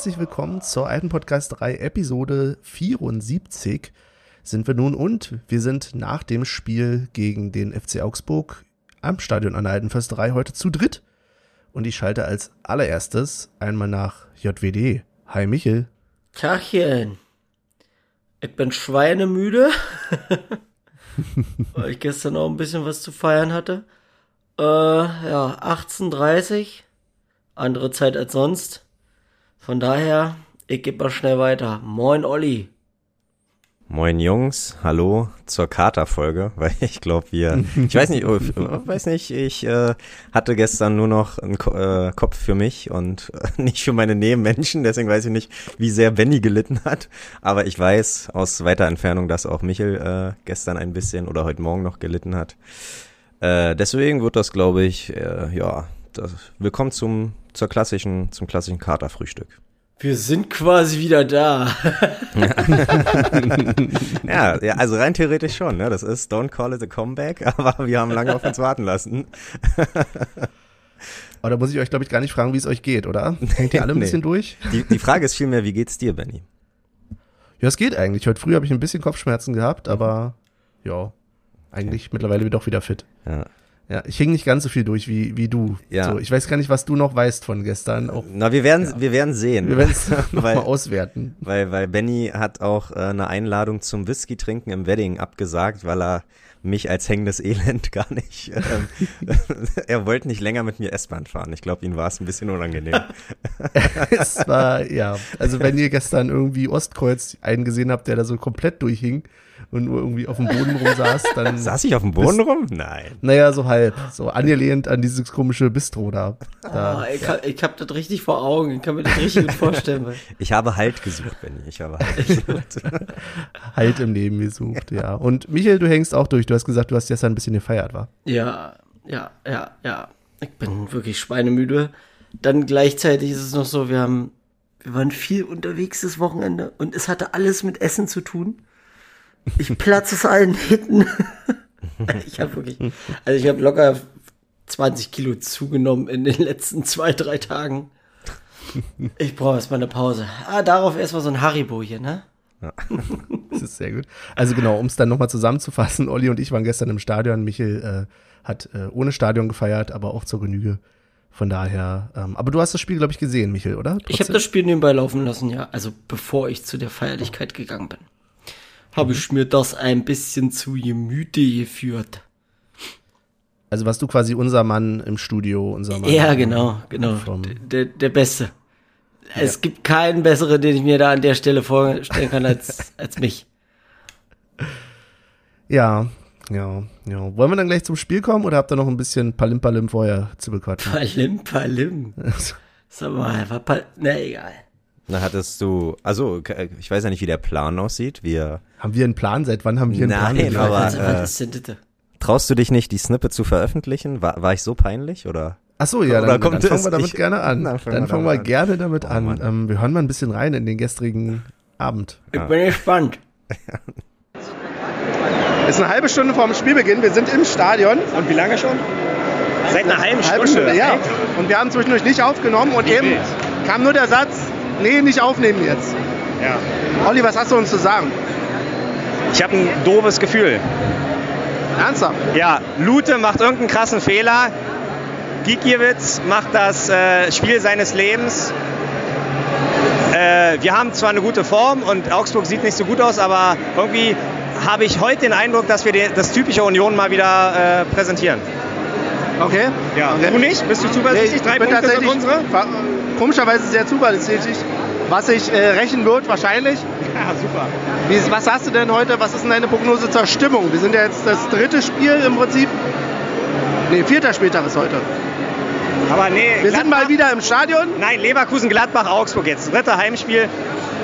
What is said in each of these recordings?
Herzlich willkommen zur alten Podcast 3 Episode 74 sind wir nun und wir sind nach dem Spiel gegen den FC Augsburg am Stadion an der Alten Försterei heute zu dritt. Und ich schalte als allererstes einmal nach JWD. Hi Michel. Tachchen. Ich bin schweinemüde, weil ich gestern auch ein bisschen was zu feiern hatte. Äh, ja, 18.30 andere Zeit als sonst. Von daher, ich gebe mal schnell weiter. Moin Olli. Moin Jungs, hallo zur Katerfolge, weil ich glaube wir, ich weiß nicht, ich weiß nicht, ich äh, hatte gestern nur noch einen Ko äh, Kopf für mich und äh, nicht für meine Nebenmenschen, deswegen weiß ich nicht, wie sehr Benny gelitten hat, aber ich weiß aus weiter Entfernung, dass auch Michel äh, gestern ein bisschen oder heute Morgen noch gelitten hat. Äh, deswegen wird das, glaube ich, äh, ja, das, willkommen zum zur klassischen zum klassischen Katerfrühstück. Wir sind quasi wieder da. ja, ja, also rein theoretisch schon. Ne? Das ist Don't Call It a Comeback, aber wir haben lange auf uns warten lassen. aber da muss ich euch, glaube ich, gar nicht fragen, wie es euch geht, oder? Hängt ihr alle ein nee. bisschen durch? Die, die Frage ist vielmehr, wie geht's dir, Benny? Ja, es geht eigentlich. Heute früh habe ich ein bisschen Kopfschmerzen gehabt, aber ja, eigentlich okay. mittlerweile doch wieder fit. Ja. Ja, ich hing nicht ganz so viel durch wie, wie du. Ja. So, ich weiß gar nicht, was du noch weißt von gestern. Auch, Na, wir werden, ja. wir werden sehen. Wir werden es mal auswerten. Weil, weil Benny hat auch äh, eine Einladung zum Whisky trinken im Wedding abgesagt, weil er mich als hängendes Elend gar nicht. Ähm, er wollte nicht länger mit mir S-Bahn fahren. Ich glaube, ihm war es ein bisschen unangenehm. es war, ja. Also wenn ihr gestern irgendwie Ostkreuz eingesehen habt, der da so komplett durchhing, und nur irgendwie auf dem Boden rumsaß, dann. Saß ich auf dem Boden rum? Nein. Naja, so halb. So angelehnt an dieses komische Bistro da. da. Oh, ich, ja. ich hab das richtig vor Augen. Ich kann mir das richtig gut vorstellen. ich habe Halt gesucht, Benny. Ich habe Halt gesucht. halt im Leben gesucht, ja. Und Michael, du hängst auch durch. Du hast gesagt, du hast gestern ein bisschen gefeiert, war? Ja, ja, ja, ja. Ich bin wirklich schweinemüde. Dann gleichzeitig ist es noch so, wir haben, wir waren viel unterwegs das Wochenende und es hatte alles mit Essen zu tun. Ich platze aus allen Hitten. ich habe wirklich, also ich habe locker 20 Kilo zugenommen in den letzten zwei, drei Tagen. Ich brauche erstmal eine Pause. Ah, darauf erstmal so ein Haribo hier, ne? Ja. das ist sehr gut. Also genau, um es dann nochmal zusammenzufassen, Olli und ich waren gestern im Stadion. Michel äh, hat äh, ohne Stadion gefeiert, aber auch zur Genüge. Von daher, ähm, aber du hast das Spiel, glaube ich, gesehen, Michel, oder? Trotzdem? Ich habe das Spiel nebenbei laufen lassen, ja. Also bevor ich zu der Feierlichkeit gegangen bin habe ich mir das ein bisschen zu Gemüte geführt. Also warst du quasi unser Mann im Studio, unser Mann. Ja, genau, genau. Der, der Beste. Ja. Es gibt keinen besseren, den ich mir da an der Stelle vorstellen kann als, als mich. Ja, ja, ja. Wollen wir dann gleich zum Spiel kommen oder habt ihr noch ein bisschen Palim-Palim vorher zu bequatschen? Palim-Palim. Sag mal, war Pal na egal. Na, hattest du, also ich weiß ja nicht, wie der Plan aussieht. Wir haben wir einen Plan? Seit wann haben wir einen Nein, Plan? Aber, äh, traust du dich nicht, die Snippet zu veröffentlichen? War, war ich so peinlich oder? Ach so, ja, dann, dann fangen wir damit ich, gerne an. Dann fangen, dann fangen wir, wir gerne damit oh, an. Ähm, wir hören mal ein bisschen rein in den gestrigen Abend. Ich bin gespannt. Es ist eine halbe Stunde vor dem Spielbeginn. Wir sind im Stadion. Und wie lange schon? Seit einer halben Stunde. Halbe Stunde ja. Und wir haben zwischendurch nicht aufgenommen und eben kam nur der Satz, nee, nicht aufnehmen jetzt. Ja. Olli, was hast du uns zu sagen? Ich habe ein doofes Gefühl. Ernsthaft? Ja, Lute macht irgendeinen krassen Fehler. Gikiewicz macht das äh, Spiel seines Lebens. Äh, wir haben zwar eine gute Form und Augsburg sieht nicht so gut aus, aber irgendwie habe ich heute den Eindruck, dass wir das typische Union mal wieder äh, präsentieren. Okay. Ja. Okay. Du nicht? Bist du zuversichtlich? Nee, Drei Punkte sind unsere? Komischerweise sehr zuversichtlich. Was sich äh, rächen wird, wahrscheinlich. Ja, super. Wie, was hast du denn heute? Was ist denn deine Prognose zur Stimmung? Wir sind ja jetzt das dritte Spiel im Prinzip. Nee, vierter Spieltag ist heute. Aber nee. Wir Gladbach, sind mal wieder im Stadion. Nein, Leverkusen, Gladbach, Augsburg jetzt. Dritte Heimspiel.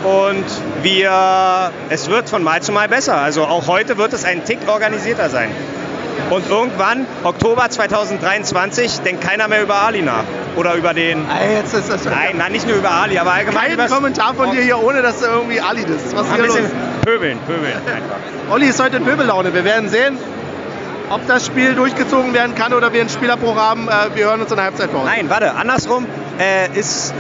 Und wir, es wird von Mal zu Mal besser. Also auch heute wird es ein Tick organisierter sein. Und irgendwann, Oktober 2023, denkt keiner mehr über Ali nach. Oder über den. Ah, jetzt ist das nein, nein, nicht nur über Ali, aber allgemein. Kein Kommentar von dir hier, ohne dass du irgendwie Ali ist. Was ist hier los? Pöbeln, pöbeln einfach. Olli ist heute in Pöbellaune. Wir werden sehen, ob das Spiel durchgezogen werden kann oder wir einen Spielabbruch haben. Äh, wir hören uns in der Halbzeit vor. Nein, warte, andersrum. äh, ist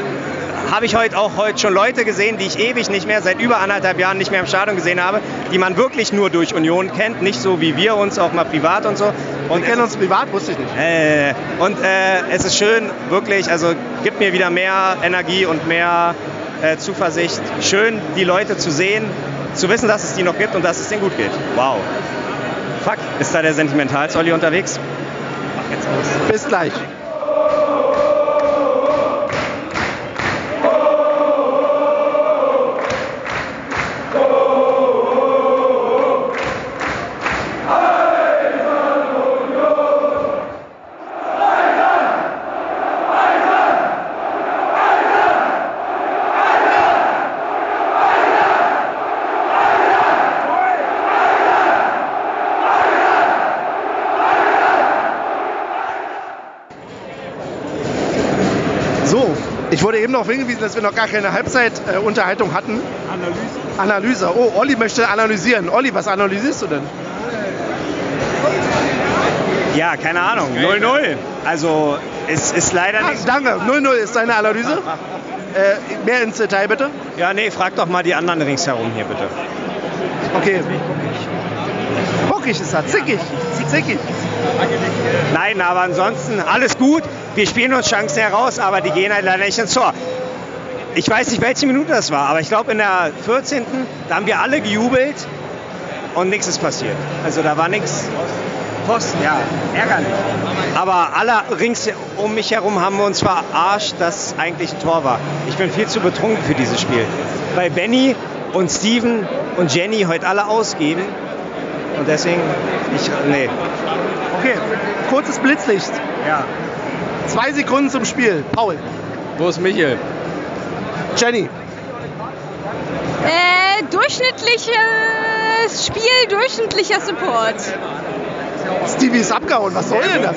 habe ich heute auch heute schon Leute gesehen, die ich ewig nicht mehr, seit über anderthalb Jahren nicht mehr im Stadion gesehen habe, die man wirklich nur durch Union kennt, nicht so wie wir uns auch mal privat und so. Und wir kennen uns privat, wusste ich nicht. Äh, und äh, es ist schön, wirklich, also gibt mir wieder mehr Energie und mehr äh, Zuversicht. Schön, die Leute zu sehen, zu wissen, dass es die noch gibt und dass es denen gut geht. Wow. Fuck, ist da der Sentimentalzolli unterwegs? Mach jetzt aus. Bis gleich. Darauf hingewiesen, dass wir noch gar keine Halbzeitunterhaltung äh, hatten. Analyse. Analyse. Oh, Olli möchte analysieren. Olli, was analysierst du denn? Ja, keine Ahnung. 0-0. Also es ist leider ah, nicht. Danke, 0-0 ist deine Analyse. Äh, mehr ins Detail bitte. Ja, nee, frag doch mal die anderen ringsherum hier bitte. Okay. Bockig ist er, zickig. Zickig. Nein, aber ansonsten alles gut wir spielen uns Chancen heraus, aber die gehen halt leider nicht ins Tor. Ich weiß nicht, welche Minute das war, aber ich glaube in der 14. da haben wir alle gejubelt und nichts ist passiert. Also da war nichts. Posten, ja, ärgerlich. Aber alle rings um mich herum haben wir uns verarscht, dass eigentlich ein Tor war. Ich bin viel zu betrunken für dieses Spiel. Weil Benny und Steven und Jenny heute alle ausgeben. Und deswegen, ich, nee. Okay, kurzes Blitzlicht. Ja. Zwei Sekunden zum Spiel. Paul. Wo ist Michael? Jenny. Äh, durchschnittliches Spiel, durchschnittlicher Support. Stevie ist abgehauen, was soll denn das?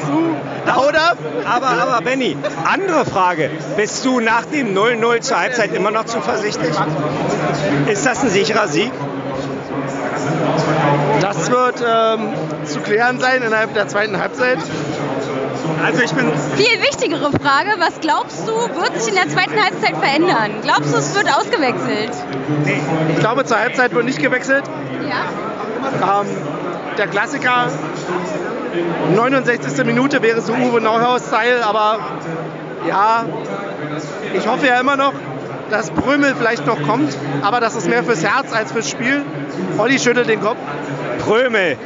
Oder? Aber, aber Benny, andere Frage. Bist du nach dem 0-0 zur Halbzeit immer noch zuversichtlich? Ist das ein sicherer Sieg? Das wird ähm, zu klären sein innerhalb der zweiten Halbzeit. Also ich bin. Viel wichtigere Frage, was glaubst du, wird sich in der zweiten Halbzeit verändern? Glaubst du, es wird ausgewechselt? Nee. Ich glaube, zur Halbzeit wird nicht gewechselt. Ja. Ähm, der Klassiker, 69. Minute wäre so Uwe Neuhaus-Style, aber ja, ich hoffe ja immer noch, dass Brömel vielleicht noch kommt, aber das ist mehr fürs Herz als fürs Spiel. Olli schüttelt den Kopf. Brömel,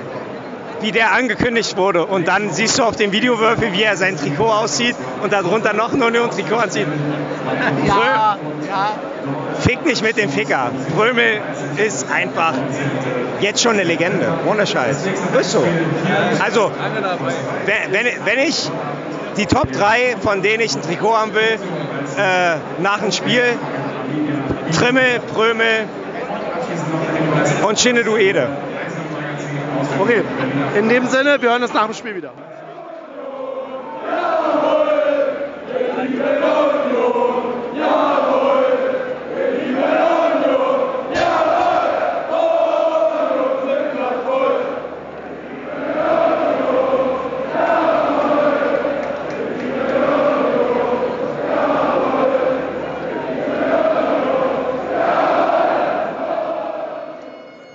wie der angekündigt wurde. Und dann siehst du auf dem Videowürfel, wie er sein Trikot aussieht und darunter noch nur ein Trikot anzieht. Ja, ja. Fick nicht mit dem Ficker. Brömel ist einfach jetzt schon eine Legende. Ohne Scheiß. Ist so. Also, wenn, wenn ich die Top 3, von denen ich ein Trikot haben will, äh, nach dem Spiel, Trimmel, Prömel und Shinnedu Ede. Okay, in dem Sinne, wir hören uns nach dem Spiel wieder.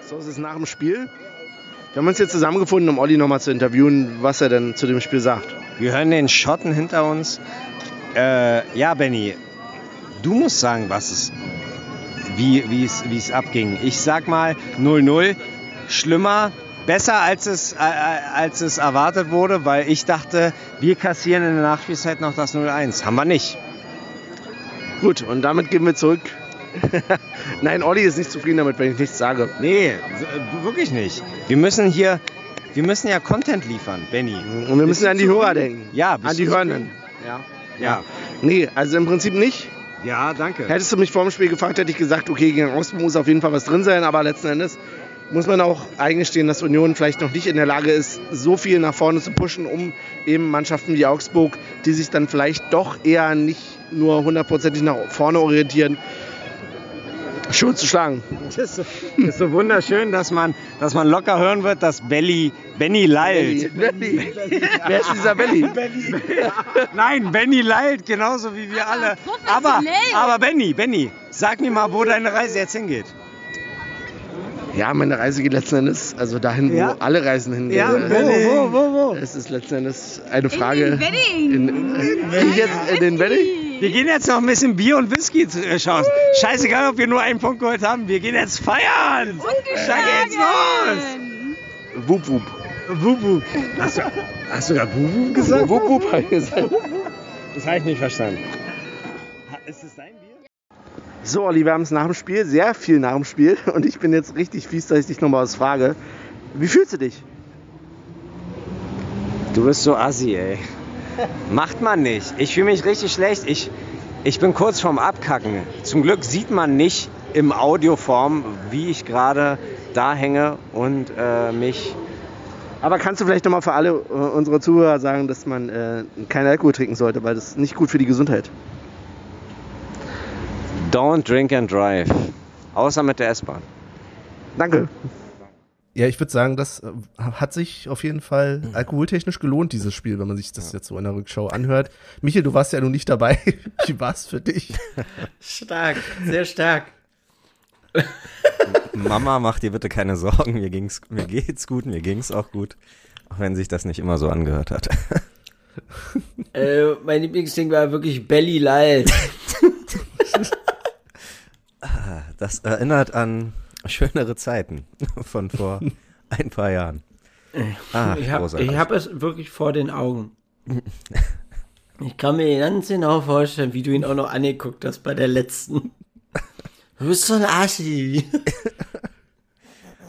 So ist es nach dem Spiel. Wir haben uns jetzt zusammengefunden, um Olli nochmal zu interviewen, was er denn zu dem Spiel sagt. Wir hören den Schotten hinter uns. Äh, ja, Benny, du musst sagen, was es, wie, wie, es, wie es abging. Ich sag mal 0-0, schlimmer, besser als es, äh, als es erwartet wurde, weil ich dachte, wir kassieren in der Nachspielzeit noch das 0-1. Haben wir nicht. Gut, und damit gehen wir zurück Nein, Olli ist nicht zufrieden damit, wenn ich nichts sage. Nee, wirklich nicht. Wir müssen hier, wir müssen ja Content liefern, Benny. Und wir müssen an die Hörer denken. Ja, an die Hörenden. Ja. Ja. Nee, also im Prinzip nicht. Ja, danke. Hättest du mich vor dem Spiel gefragt, hätte ich gesagt, okay, gegen Osten muss auf jeden Fall was drin sein, aber letzten Endes muss man auch eingestehen, dass Union vielleicht noch nicht in der Lage ist, so viel nach vorne zu pushen, um eben Mannschaften wie Augsburg, die sich dann vielleicht doch eher nicht nur hundertprozentig nach vorne orientieren, Schon zu schlagen. Das ist, so wunderschön, dass man, dass man locker hören wird, dass Belly, Benny lallt. Belly. Wer ist dieser Belly? Nein, Benny lallt, genauso wie wir alle. Aber, aber Benny, Benny, sag mir mal, wo deine Reise jetzt hingeht. Ja, meine Reise geht letzten Endes, also dahin, wo Ja? alle Reisen hingehen. Ja, Äh, wo, wo, wo, wo? Es ist letzten Endes eine Frage. In den Wedding. In, äh, ich jetzt in den Wedding? Wir gehen jetzt noch ein bisschen Bier und Whisky zu- äh, schauen. Scheißegal, ob wir nur einen Punkt geholt haben. Wir gehen jetzt feiern. Da geht's los. Wup, wup. Wup, wup. Hast du, hast du gerade Wup, wup gesagt? Wup, wup, hab ich gesagt. Das habe ich nicht verstanden. Ist es dein Bier? So, Olli, wir haben es nach dem Spiel, sehr viel nach dem Spiel. Und ich bin jetzt richtig fies, dass ich dich nochmal was frage. Wie fühlst du dich? Du bist so assi, ey. Macht man nicht. Ich fühle mich richtig schlecht. Ich, ich bin kurz vorm Abkacken. Zum Glück sieht man nicht im Audioform, wie ich gerade da hänge und äh, mich. Aber kannst du vielleicht nochmal für alle äh, unsere Zuhörer sagen, dass man äh, keinen Alkohol trinken sollte, weil das ist nicht gut für die Gesundheit. Don't drink and drive. Außer mit der S-Bahn. Danke. Ja, ich würde sagen, das äh, hat sich auf jeden Fall alkoholtechnisch gelohnt, dieses Spiel, wenn man sich das jetzt so in der Rückschau anhört. Michael, du warst ja nun nicht dabei. Wie war es für dich? Stark, sehr stark. Mama, mach dir bitte keine Sorgen, mir ging's, mir geht's gut, mir ging's auch gut. Auch wenn sich das nicht immer so angehört hat. Äh, mein Lieblingsding war wirklich Belly Lalt. Das erinnert an schönere Zeiten von vor ein paar Jahren. Ah, Ich habe hab es wirklich vor den Augen. Ich kann mir ganz genau vorstellen, wie du ihn auch noch angeguckt hast bei der letzten. Du bist so ein Assi.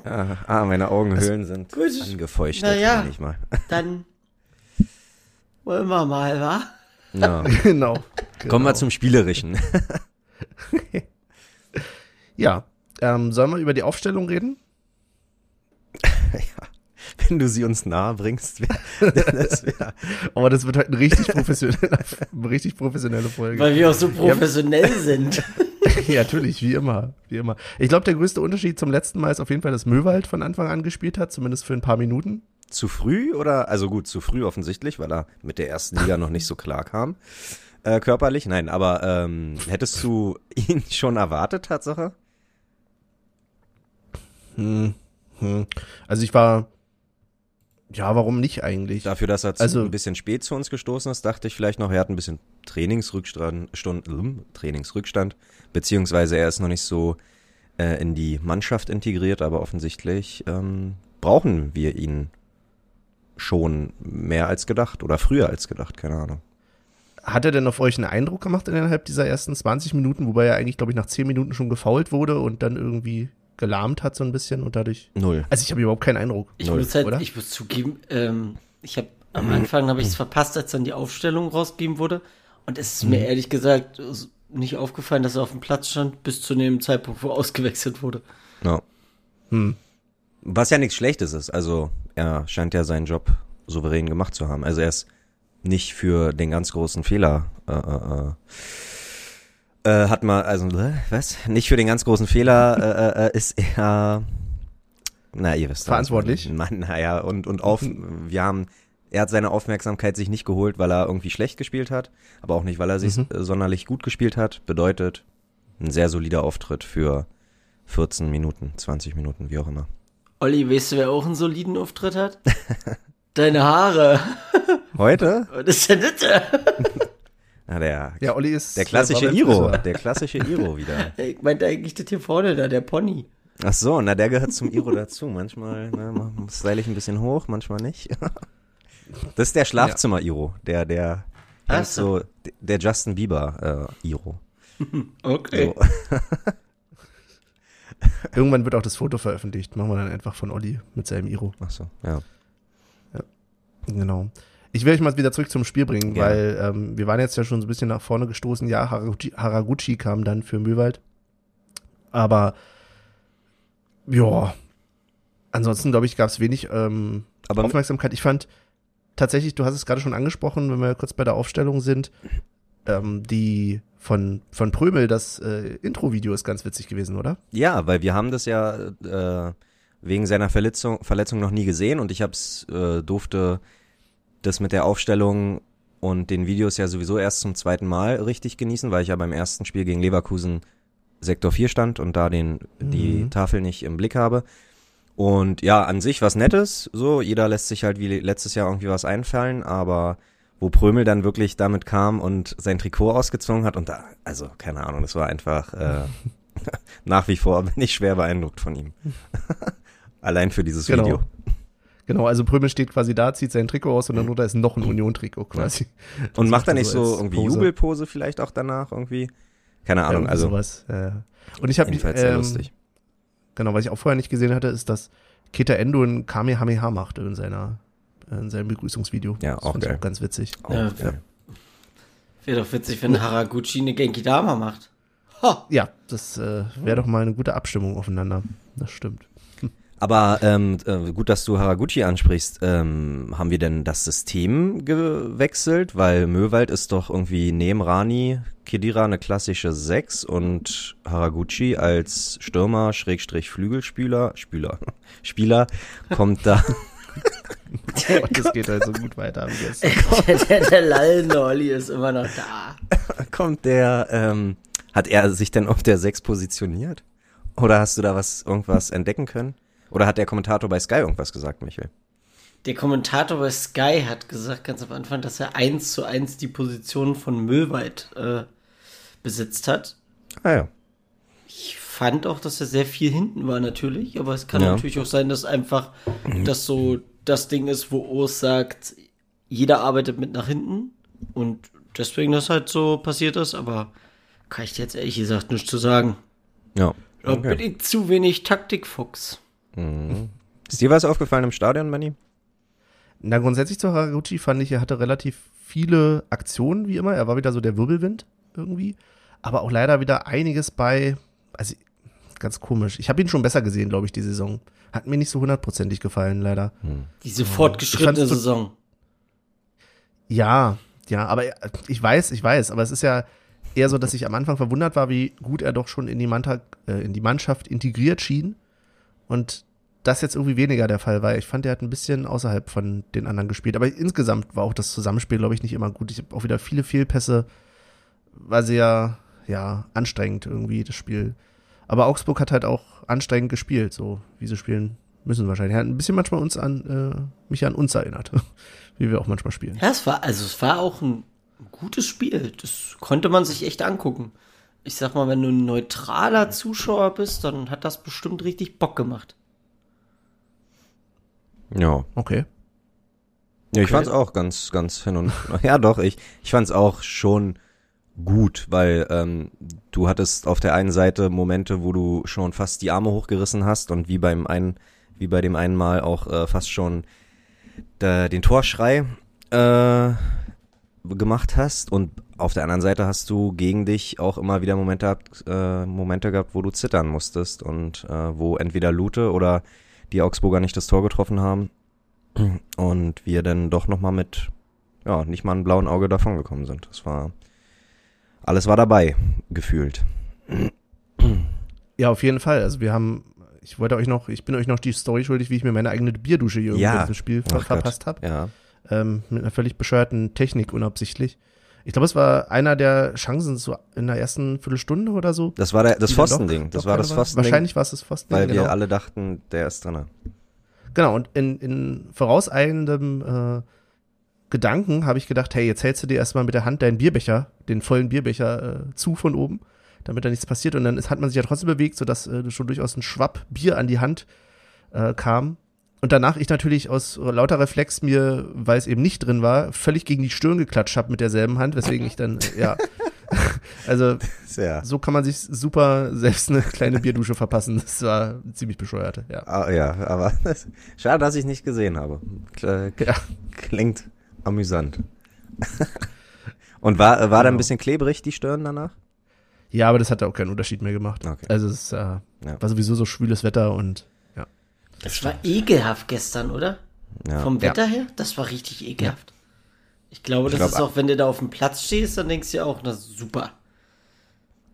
ah, ah, meine Augenhöhlen sind gut. angefeuchtet, Na ja. nenn ich mal. Dann wollen wir mal, wa? Ja. genau. Kommen wir zum Spielerischen. Ja. Ähm, sollen wir über die Aufstellung reden? Wenn du sie uns nahe bringst, wär, das wär, Aber das wird halt eine richtig professionelle, eine richtig professionelle Folge. Weil wir auch so professionell sind. ja, natürlich, wie immer, wie immer. Ich glaube, der größte Unterschied zum letzten Mal ist auf jeden Fall, dass Möwald von Anfang an gespielt hat, zumindest für ein paar Minuten. zu früh oder, also gut, zu früh offensichtlich, weil er mit der ersten Liga noch nicht so klar kam. Äh, körperlich, nein, aber ähm, hättest du ihn schon erwartet, Tatsache? Hm, hm. Also ich war, ja, warum nicht eigentlich? Dafür, dass er Also- ein bisschen spät zu uns gestoßen ist, dachte ich vielleicht noch, er hat ein bisschen Trainingsrückstand, Stund, hm, Trainingsrückstand, beziehungsweise er ist noch nicht so äh, in die Mannschaft integriert, aber offensichtlich ähm, brauchen wir ihn schon mehr als gedacht oder früher als gedacht, keine Ahnung. Hat er denn auf euch einen Eindruck gemacht innerhalb dieser ersten 20 Minuten, wobei er eigentlich, glaube ich, nach 10 Minuten schon gefault wurde und dann irgendwie gelahmt hat so ein bisschen und dadurch. Null. Also ich habe überhaupt keinen Eindruck. Ich Null, muss halt, oder? ich muss zugeben, ähm, ich habe am Anfang habe ich es verpasst, als dann die Aufstellung rausgegeben wurde. Und es ist mir ehrlich gesagt nicht aufgefallen, dass er auf dem Platz stand, bis zu dem Zeitpunkt, wo ausgewechselt wurde. Ja. Hm. Was ja nichts Schlechtes ist. Also er scheint ja seinen Job souverän gemacht zu haben. Also er ist nicht für den ganz großen Fehler äh, äh, äh, hat man also äh, was nicht für den ganz großen Fehler äh, äh, ist er na ihr wisst Verantwortlich? man naja und und auf wir haben er hat seine Aufmerksamkeit sich nicht geholt, weil er irgendwie schlecht gespielt hat, aber auch nicht, weil er sich Mhm. äh, sonderlich gut gespielt hat. Bedeutet ein sehr solider Auftritt für 14 Minuten, 20 Minuten, wie auch immer. Olli, weißt du, wer auch einen soliden Auftritt hat? Deine Haare. Heute? Was ist denn das? Ja, der, Ja, Olli ist der klassische war beim Iro, der klassische Iro wieder. Ich meinte eigentlich das hier vorne da, der Pony. Ach so, na der gehört zum Iro dazu. Manchmal ne, style ich ein bisschen hoch, manchmal nicht. Das ist der Schlafzimmer-Iro, der, der, Ach so, der Justin Bieber-Iro. Okay. so. Irgendwann wird auch das Foto veröffentlicht. Machen wir dann einfach von Olli mit seinem Iro. Ach so, ja. Genau. Ich will euch mal wieder zurück zum Spiel bringen, Gerne. weil ähm, wir waren jetzt ja schon so ein bisschen nach vorne gestoßen. Ja, Haraguchi, Haraguchi kam dann für Möwald. Aber ja, ansonsten glaube ich, gab es wenig ähm, Aber Aufmerksamkeit. Ich fand tatsächlich, du hast es gerade schon angesprochen, wenn wir kurz bei der Aufstellung sind, ähm, die von, von Prömel, das äh, Intro-Video ist ganz witzig gewesen, oder? Ja, weil wir haben das ja äh, wegen seiner Verletzung, Verletzung noch nie gesehen und ich hab's, äh, durfte das mit der Aufstellung und den Videos ja sowieso erst zum zweiten Mal richtig genießen, weil ich ja beim ersten Spiel gegen Leverkusen Sektor 4 stand und da den, die Mhm. Tafel nicht im Blick habe. Und ja, an sich was Nettes, so, jeder lässt sich halt wie letztes Jahr irgendwie was einfallen, aber wo Prömel dann wirklich damit kam und sein Trikot ausgezogen hat und da, also keine Ahnung, das war einfach äh, nach wie vor bin ich schwer beeindruckt von ihm. Allein für dieses Genau. Video. Genau, also Prömel steht quasi da, zieht sein Trikot aus und dann drunter ist noch ein Union-Trikot quasi. Und Das macht er nicht so irgendwie Pose. Jubelpose vielleicht auch danach irgendwie? Keine Ja, Ahnung, irgendwie also sowas. Ja. Und ich habe sehr ähm, lustig. Genau, was ich auch vorher nicht gesehen hatte, ist, dass Keta Endo ein Kamehameha macht in seiner in seinem Begrüßungsvideo. Ja, Das auch fand ich geil. auch ganz witzig. Auch Ja, geil. Wäre doch witzig, wenn Haraguchi eine Genki Dama macht. Ha! Ja, das äh, wäre doch mal eine gute Abstimmung aufeinander. Das stimmt. Aber ähm, äh, gut, dass du Haraguchi ansprichst. Ähm, haben wir denn das System gewechselt? Weil Möwald ist doch irgendwie neben Rani Kedira eine klassische 6 und Haraguchi als Stürmer, Schrägstrich Flügelspieler, Spieler, Spieler kommt da, Oh, das geht halt so gut weiter. Wie das. der, der, der lallende Olli ist immer noch da. kommt der, ähm, hat er sich denn auf der 6 positioniert? Oder hast du da was, irgendwas entdecken können? Oder hat der Kommentator bei Sky irgendwas gesagt, Michael? Der Kommentator bei Sky hat gesagt ganz am Anfang, dass er eins zu eins die Position von Möwald äh, besitzt hat. Ah ja. Ich fand auch, dass er sehr viel hinten war natürlich, aber es kann Ja. natürlich auch sein, dass einfach das so das Ding ist, wo Urs sagt, jeder arbeitet mit nach hinten und deswegen das halt so passiert ist, aber kann ich dir jetzt ehrlich gesagt nichts zu sagen. Ja. Da bin ich zu wenig Taktikfuchs. Ist dir was aufgefallen im Stadion, Manny? Na, grundsätzlich zu Haraguchi fand ich, er hatte relativ viele Aktionen, wie immer. Er war wieder so der Wirbelwind irgendwie. Aber auch leider wieder einiges bei, also ganz komisch. Ich habe ihn schon besser gesehen, glaube ich, die Saison. Hat mir nicht so hundertprozentig gefallen, leider. Diese fortgeschrittene Saison. Ja, ja, aber er- ich weiß, ich weiß, aber es ist ja eher so, dass ich am Anfang verwundert war, wie gut er doch schon in die, Manta, äh, in die Mannschaft integriert schien. Und das jetzt irgendwie weniger der Fall war. Ich fand, er hat ein bisschen außerhalb von den anderen gespielt. Aber insgesamt war auch das Zusammenspiel, glaube ich, nicht immer gut. Ich habe auch wieder viele Fehlpässe. War sehr, ja, anstrengend irgendwie, das Spiel. Aber Augsburg hat halt auch anstrengend gespielt, so wie sie spielen müssen wahrscheinlich. Er hat ein bisschen manchmal uns an, äh, mich an uns erinnert, wie wir auch manchmal spielen. Ja, es war, also es war auch ein gutes Spiel. Das konnte man sich echt angucken. Ich sag mal, wenn du ein neutraler Zuschauer bist, dann hat das bestimmt richtig Bock gemacht. Ja. Okay. Ja, ich Okay. fand's auch ganz, ganz hin und ja doch, ich, ich fand's auch schon gut, weil ähm, du hattest auf der einen Seite Momente, wo du schon fast die Arme hochgerissen hast und wie beim einen, wie bei dem einen Mal auch äh, fast schon da, den Torschrei äh, gemacht hast und auf der anderen Seite hast du gegen dich auch immer wieder Momente gehabt, äh, Momente gehabt, wo du zittern musstest und äh, wo entweder Lute oder die Augsburger nicht das Tor getroffen haben und wir dann doch noch mal mit ja nicht mal einem blauen Auge davongekommen sind. Das war alles war dabei gefühlt. Ja, auf jeden Fall. Also wir haben, ich wollte euch noch, ich bin euch noch die Story schuldig, wie ich mir meine eigene Bierdusche hier Ja. im Spiel ver Ach Gott. verpasst habe. Ja, Ähm, mit einer völlig bescheuerten Technik unabsichtlich. Ich glaube, es war einer der Chancen so in der ersten Viertelstunde oder so. das war der, das Pfostending. Das war das. Pfostending, Wahrscheinlich war es das Pfosten. weil genau. wir alle dachten, der ist drinne. Genau, und in, in vorauseilendem äh, Gedanken habe ich gedacht, hey, jetzt hältst du dir erstmal mit der Hand deinen Bierbecher, den vollen Bierbecher äh, zu von oben, damit da nichts passiert. Und dann ist, hat man sich ja trotzdem bewegt, sodass äh, schon durchaus ein Schwapp Bier an die Hand äh, kam. Und danach ich natürlich aus lauter Reflex mir, weil es eben nicht drin war, völlig gegen die Stirn geklatscht habe mit derselben Hand, weswegen ich dann, äh, ja. also Ja. so kann man sich super selbst eine kleine Bierdusche verpassen. Das war ziemlich bescheuert, ja. Ah, ja, aber schade, dass ich nicht gesehen habe. Kl Ja. Klingt amüsant. Und war, war da ein Genau. bisschen klebrig, die Stirn danach? Ja, aber das hat auch keinen Unterschied mehr gemacht. Okay. Also es äh, Ja. war sowieso so schwüles Wetter und. Das war ekelhaft gestern, oder? Ja. Vom Ja. Wetter her? Das war richtig ekelhaft. Ich glaube, Ich das glaub, ist auch, wenn du da auf dem Platz stehst, dann denkst du ja auch, na super.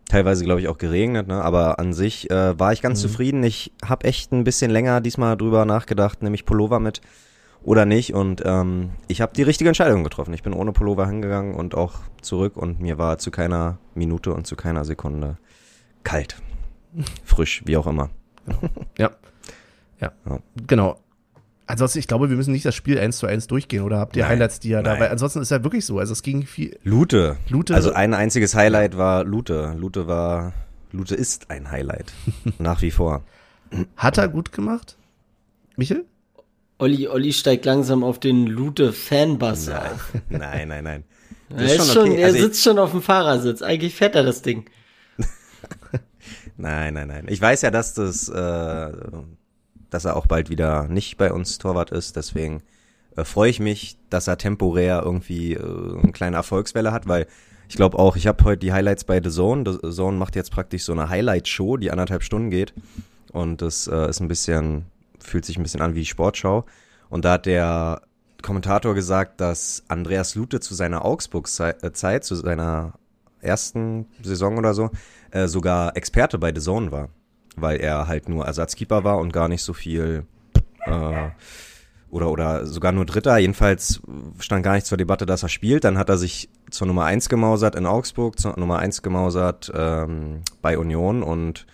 teilweise, glaube ich, auch geregnet, ne? aber an sich äh, war ich ganz Mhm. zufrieden. Ich habe echt ein bisschen länger diesmal drüber nachgedacht, nämlich Pullover mit oder nicht. Und ähm, ich habe die richtige Entscheidung getroffen. Ich bin ohne Pullover hingegangen und auch zurück und mir war zu keiner Minute und zu keiner Sekunde kalt, frisch, wie auch immer. Ja. Ja. Ja. Genau. Ansonsten, ich glaube, wir müssen nicht das Spiel eins zu eins durchgehen oder habt ihr Nein, Highlights, die ja da, nein. weil ansonsten ist ja wirklich so. Also es ging viel. Lute. Lute. Also ein einziges Highlight war Lute. Lute war, Lute ist ein Highlight. Nach wie vor. Hat er gut gemacht? Michel? Olli, Olli steigt langsam auf den Lute-Fanbus auf. Nein, nein, nein. Er, ist schon, er Also ich- sitzt schon auf dem Fahrersitz. Eigentlich fährt er das Ding. Nein, nein, nein. Ich weiß ja, dass das, äh, dass er auch bald wieder nicht bei uns Torwart ist. Deswegen äh, freue ich mich, dass er temporär irgendwie äh, eine kleine Erfolgswelle hat, weil ich glaube auch, ich habe heute die Highlights bei The Zone. The Zone macht jetzt praktisch so eine Highlight-Show, die anderthalb Stunden geht. Und das äh, ist ein bisschen, fühlt sich ein bisschen an wie Sportschau. Und da hat der Kommentator gesagt, dass Andreas Lute zu seiner Augsburg-Zeit, zu seiner ersten Saison oder so, äh, sogar Experte bei The Zone war. Weil er halt nur Ersatzkeeper war und gar nicht so viel äh, oder, oder sogar nur Dritter. Jedenfalls stand gar nicht zur Debatte, dass er spielt. Dann hat er sich zur Nummer eins gemausert in Augsburg, zur Nummer eins gemausert ähm, bei Union und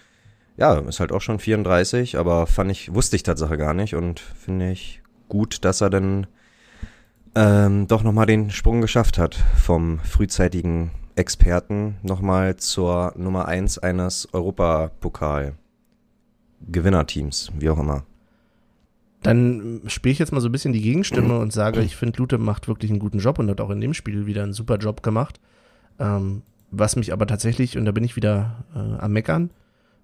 ja, ist halt auch schon 34, aber fand ich, wusste ich Tatsache gar nicht und finde ich gut, dass er dann ähm, doch nochmal den Sprung geschafft hat vom frühzeitigen Experten nochmal zur Nummer eins eines Europapokal Gewinnerteams, wie auch immer. Dann spiele ich jetzt mal so ein bisschen die Gegenstimme und sage, ich finde, Lute macht wirklich einen guten Job und hat auch in dem Spiel wieder einen super Job gemacht. Ähm, was mich aber tatsächlich, und da bin ich wieder äh, am Meckern,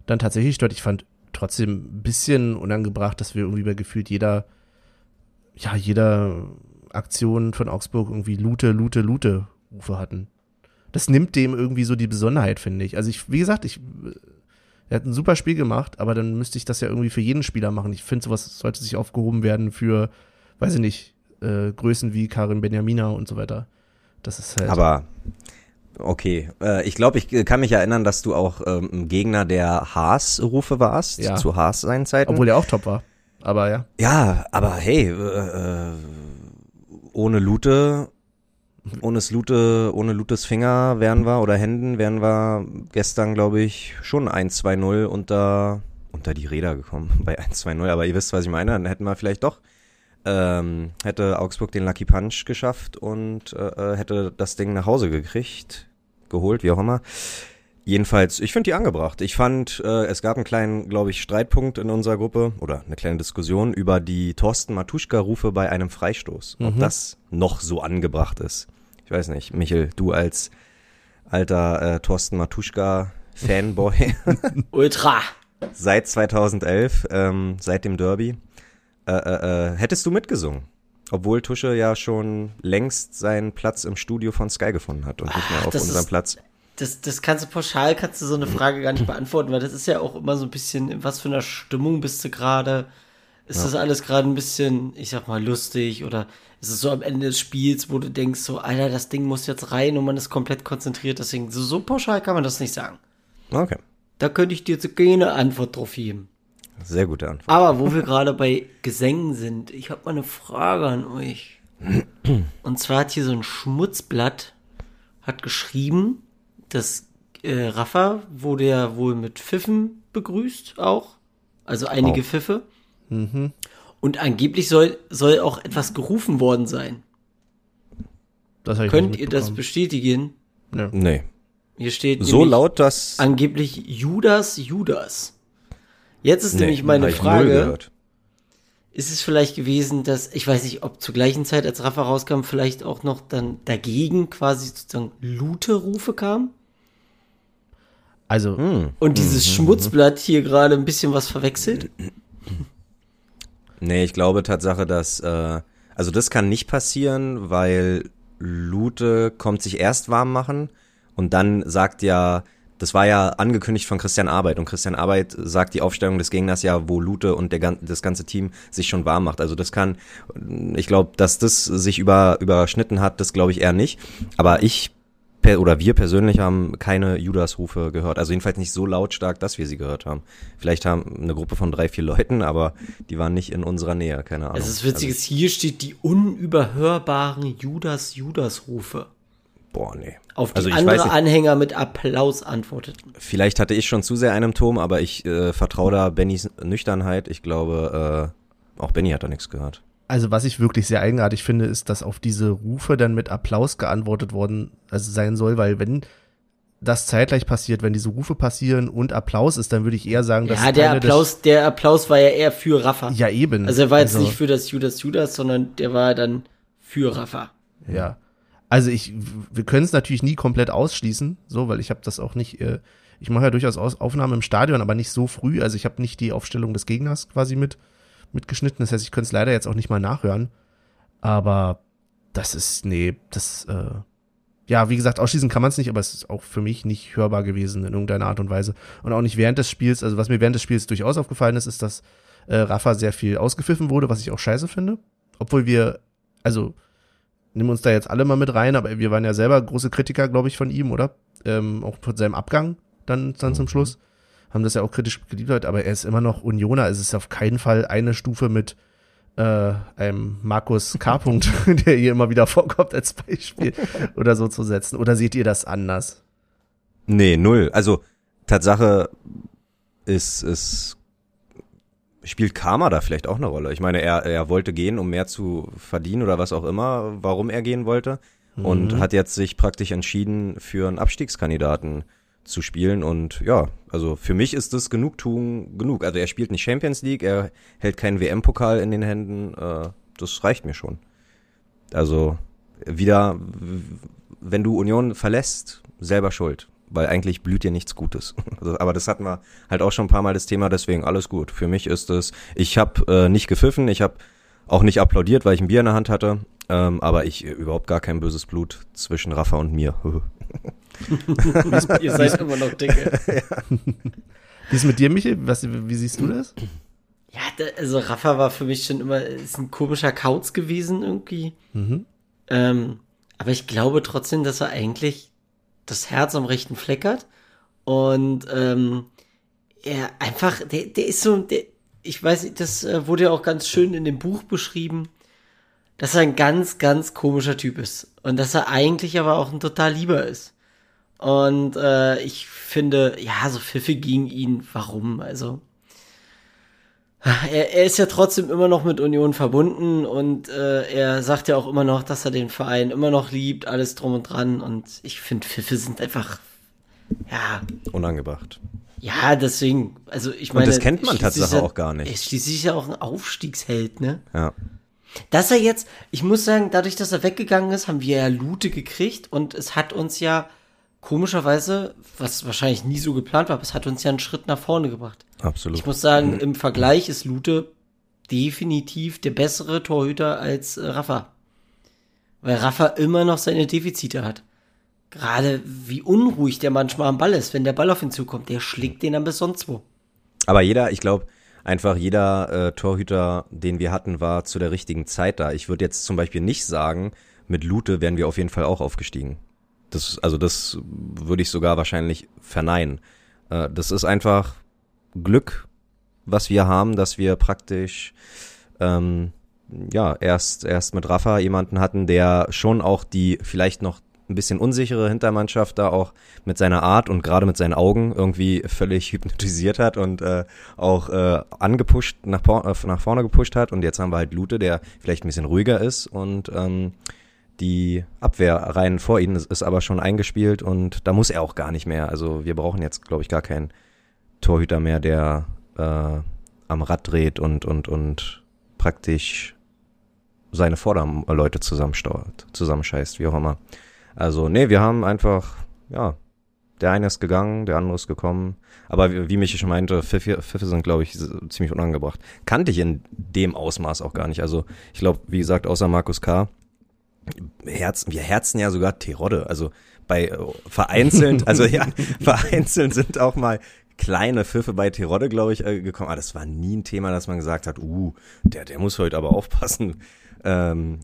dann tatsächlich stört, ich fand trotzdem ein bisschen unangebracht, dass wir irgendwie bei gefühlt jeder, ja, jeder Aktion von Augsburg irgendwie Lute, Lute, Lute Rufe hatten. Das nimmt dem irgendwie so die Besonderheit, finde ich. Also ich, wie gesagt, ich, er hat ein super Spiel gemacht, aber dann müsste ich das ja irgendwie für jeden Spieler machen. Ich finde, sowas sollte sich aufgehoben werden für, weiß ich nicht, äh, Größen wie Karin Benjamina und so weiter. Das ist halt. Aber okay, äh, ich glaube, ich kann mich erinnern, dass du auch ähm, ein Gegner der Haas-Rufe warst, Ja. zu Haas seinen Zeiten. obwohl er auch top war. Aber ja. ja, aber hey, äh, äh, ohne Lute, ohne Lute, ohne Lutes Finger wären wir oder Händen wären wir gestern, glaube ich, schon 1-2-0 unter unter die Räder gekommen bei 1-2-0. Aber ihr wisst, was ich meine. Dann hätten wir vielleicht doch ähm, hätte Augsburg den Lucky Punch geschafft und äh, äh, hätte das Ding nach Hause gekriegt, geholt, wie auch immer. Jedenfalls, ich finde die angebracht. Ich fand, äh, es gab einen kleinen, glaube ich, Streitpunkt in unserer Gruppe oder eine kleine Diskussion über die Thorsten Matuschka-Rufe bei einem Freistoß. Ob Mhm. das noch so angebracht ist. Ich weiß nicht, Michel, du als alter äh, Thorsten Matuschka-Fanboy Ultra. seit 2011, ähm, seit dem Derby, äh, äh, äh, hättest du mitgesungen? Obwohl Tusche ja schon längst seinen Platz im Studio von Sky gefunden hat und nicht mehr Ach, auf unserem ist- Platz. Das, das kannst du pauschal, kannst du so eine Frage gar nicht beantworten, weil das ist ja auch immer so ein bisschen, in was für einer Stimmung bist du gerade? Ist das alles gerade ein bisschen, ich sag mal, lustig oder ist es so am Ende des Spiels, wo du denkst, so, Alter, das Ding muss jetzt rein und man ist komplett konzentriert, deswegen, so, so pauschal kann man das nicht sagen. Okay, Da könnte ich dir jetzt keine Antwort drauf geben. sehr gute Antwort. Aber wo wir gerade bei Gesängen sind, ich habe mal eine Frage an euch. Und zwar hat hier so ein Schmutzblatt hat geschrieben, dass äh, Rafa wurde ja wohl mit Pfiffen begrüßt auch. Also einige Oh. Pfiffe. Und angeblich soll, soll auch etwas gerufen worden sein. Das hab ich Könnt ihr das bestätigen? Nee, Hier steht so laut, dass angeblich Judas Judas. Jetzt ist nee, nämlich meine Frage. ist es vielleicht gewesen, dass, ich weiß nicht, ob zur gleichen Zeit, als Rafa rauskam, vielleicht auch noch dann dagegen quasi sozusagen Lute-Rufe kamen? Also, Hm. Und dieses Schmutzblatt hier gerade ein bisschen was verwechselt? Nee, ich glaube Tatsache, dass, äh, also das kann nicht passieren, weil Lute kommt sich erst warm machen und dann sagt ja, das war ja angekündigt von Christian Arbeit und Christian Arbeit sagt die Aufstellung des Gegners ja, wo Lute und der, das ganze Team sich schon warm macht. Also das kann, ich glaube, dass das sich über, überschnitten hat, das glaube ich eher nicht. Aber ich oder wir persönlich haben keine Judas-Rufe gehört. Also jedenfalls nicht so lautstark, dass wir sie gehört haben. Vielleicht haben eine Gruppe von drei, vier Leuten, aber die waren nicht in unserer Nähe, keine Ahnung. Es ist witzig, also, hier steht die unüberhörbaren Judas-Judas-Rufe. Boah, nee. Auf die also andere Anhänger mit Applaus antworteten. Vielleicht hatte ich schon zu sehr einem Turm, aber ich äh, vertraue da Bennys Nüchternheit. Ich glaube, äh, auch Benny hat da nichts gehört. Also was ich wirklich sehr eigenartig finde, ist, dass auf diese Rufe dann mit Applaus geantwortet worden also sein soll, weil wenn das zeitgleich passiert, wenn diese Rufe passieren und Applaus ist, dann würde ich eher sagen, dass ja der Applaus, der Applaus war ja eher für Rafa. Ja eben. Also er war jetzt also, nicht für das Judas Judas, sondern der war dann für Rafa. Ja. Also ich, wir können es natürlich nie komplett ausschließen, so, weil ich habe das auch nicht. Äh, ich mache ja durchaus Aufnahmen im Stadion, aber nicht so früh. Also ich habe nicht die Aufstellung des Gegners quasi mit mitgeschnitten. Das heißt, ich könnte es leider jetzt auch nicht mal nachhören. Aber das ist, nee, das, äh, ja, wie gesagt, ausschließen kann man es nicht, aber es ist auch für mich nicht hörbar gewesen in irgendeiner Art und Weise. Und auch nicht während des Spiels. Also was mir während des Spiels durchaus aufgefallen ist, ist, dass äh, Rafa sehr viel ausgepfiffen wurde, was ich auch scheiße finde. Obwohl wir, also nehmen uns da jetzt alle mal mit rein, aber wir waren ja selber große Kritiker, glaube ich, von ihm, oder? Ähm, auch von seinem Abgang dann, dann zum mhm. Schluss haben das ja auch kritisch geliebt, aber er ist immer noch Unioner. Es ist auf keinen Fall eine Stufe mit äh, einem Markus K. der hier immer wieder vorkommt als Beispiel oder so zu setzen. Oder seht ihr das anders? Nee, null. Also Tatsache ist, ist spielt Karma da vielleicht auch eine Rolle. Ich meine, er, er wollte gehen, um mehr zu verdienen oder was auch immer, warum er gehen wollte. Und mhm. hat jetzt sich praktisch entschieden für einen Abstiegskandidaten zu spielen. Und ja, also für mich ist das Genugtuung genug. Also er spielt nicht Champions League, er hält keinen WM-Pokal in den Händen. Äh, das reicht mir schon. Also wieder, wenn du Union verlässt, selber schuld. Weil eigentlich blüht dir nichts Gutes. Also, aber das hatten wir halt auch schon ein paar Mal das Thema, deswegen alles gut. Für mich ist es, ich habe äh, nicht gepfiffen, ich habe auch nicht applaudiert, weil ich ein Bier in der Hand hatte. Ähm, aber ich überhaupt gar kein böses Blut zwischen Rafa und mir. Ihr seid immer noch dicke. ja. Wie ist mit dir, Michael? Was, wie siehst du das? Ja, also Rafa war für mich schon immer ist ein komischer Kauz gewesen irgendwie. Mhm. Ähm, aber ich glaube trotzdem, dass er eigentlich das Herz am rechten Fleck hat. Und ähm, er einfach, der, der ist so, der, ich weiß, das äh, wurde ja auch ganz schön in dem Buch beschrieben dass er ein ganz, ganz komischer Typ ist. Und dass er eigentlich aber auch ein total lieber ist. Und äh, ich finde, ja, so Pfiffe gegen ihn, warum? Also, er, er ist ja trotzdem immer noch mit Union verbunden und äh, er sagt ja auch immer noch, dass er den Verein immer noch liebt, alles drum und dran. Und ich finde, Pfiffe sind einfach, ja. Unangebracht. Ja, deswegen, also ich meine. Und das kennt man tatsächlich auch gar nicht. Er schließlich ja auch ein Aufstiegsheld, ne? Ja. Dass er jetzt, ich muss sagen, dadurch, dass er weggegangen ist, haben wir ja Lute gekriegt und es hat uns ja komischerweise, was wahrscheinlich nie so geplant war, aber es hat uns ja einen Schritt nach vorne gebracht. Absolut. Ich muss sagen, mhm. im Vergleich ist Lute definitiv der bessere Torhüter als äh, Rafa. Weil Rafa immer noch seine Defizite hat. Gerade wie unruhig der manchmal am Ball ist, wenn der Ball auf ihn zukommt, der schlägt den dann bis sonst wo. Aber jeder, ich glaube, einfach jeder äh, Torhüter, den wir hatten, war zu der richtigen Zeit da. Ich würde jetzt zum Beispiel nicht sagen, mit Lute wären wir auf jeden Fall auch aufgestiegen. Das, also das würde ich sogar wahrscheinlich verneinen. Äh, das ist einfach Glück, was wir haben, dass wir praktisch ähm, ja erst erst mit Rafa jemanden hatten, der schon auch die vielleicht noch ein bisschen unsichere Hintermannschaft da auch mit seiner Art und gerade mit seinen Augen irgendwie völlig hypnotisiert hat und äh, auch äh, angepusht, nach, äh, nach vorne gepusht hat. Und jetzt haben wir halt Lute, der vielleicht ein bisschen ruhiger ist und ähm, die Abwehrreihen vor ihnen ist, ist aber schon eingespielt und da muss er auch gar nicht mehr. Also wir brauchen jetzt, glaube ich, gar keinen Torhüter mehr, der äh, am Rad dreht und, und, und praktisch seine Vorderleute zusammensteuert, zusammenscheißt, wie auch immer. Also, nee, wir haben einfach, ja, der eine ist gegangen, der andere ist gekommen. Aber wie, wie Michi schon meinte, Pfiffe, Pfiffe sind, glaube ich, ziemlich unangebracht. Kannte ich in dem Ausmaß auch gar nicht. Also, ich glaube, wie gesagt, außer Markus K. Herzen, wir herzen ja sogar Terodde. Also, bei äh, vereinzelt, also ja, vereinzelt sind auch mal kleine Pfiffe bei Terodde, glaube ich, äh, gekommen. Aber das war nie ein Thema, dass man gesagt hat, uh, der, der muss heute aber aufpassen. Ähm,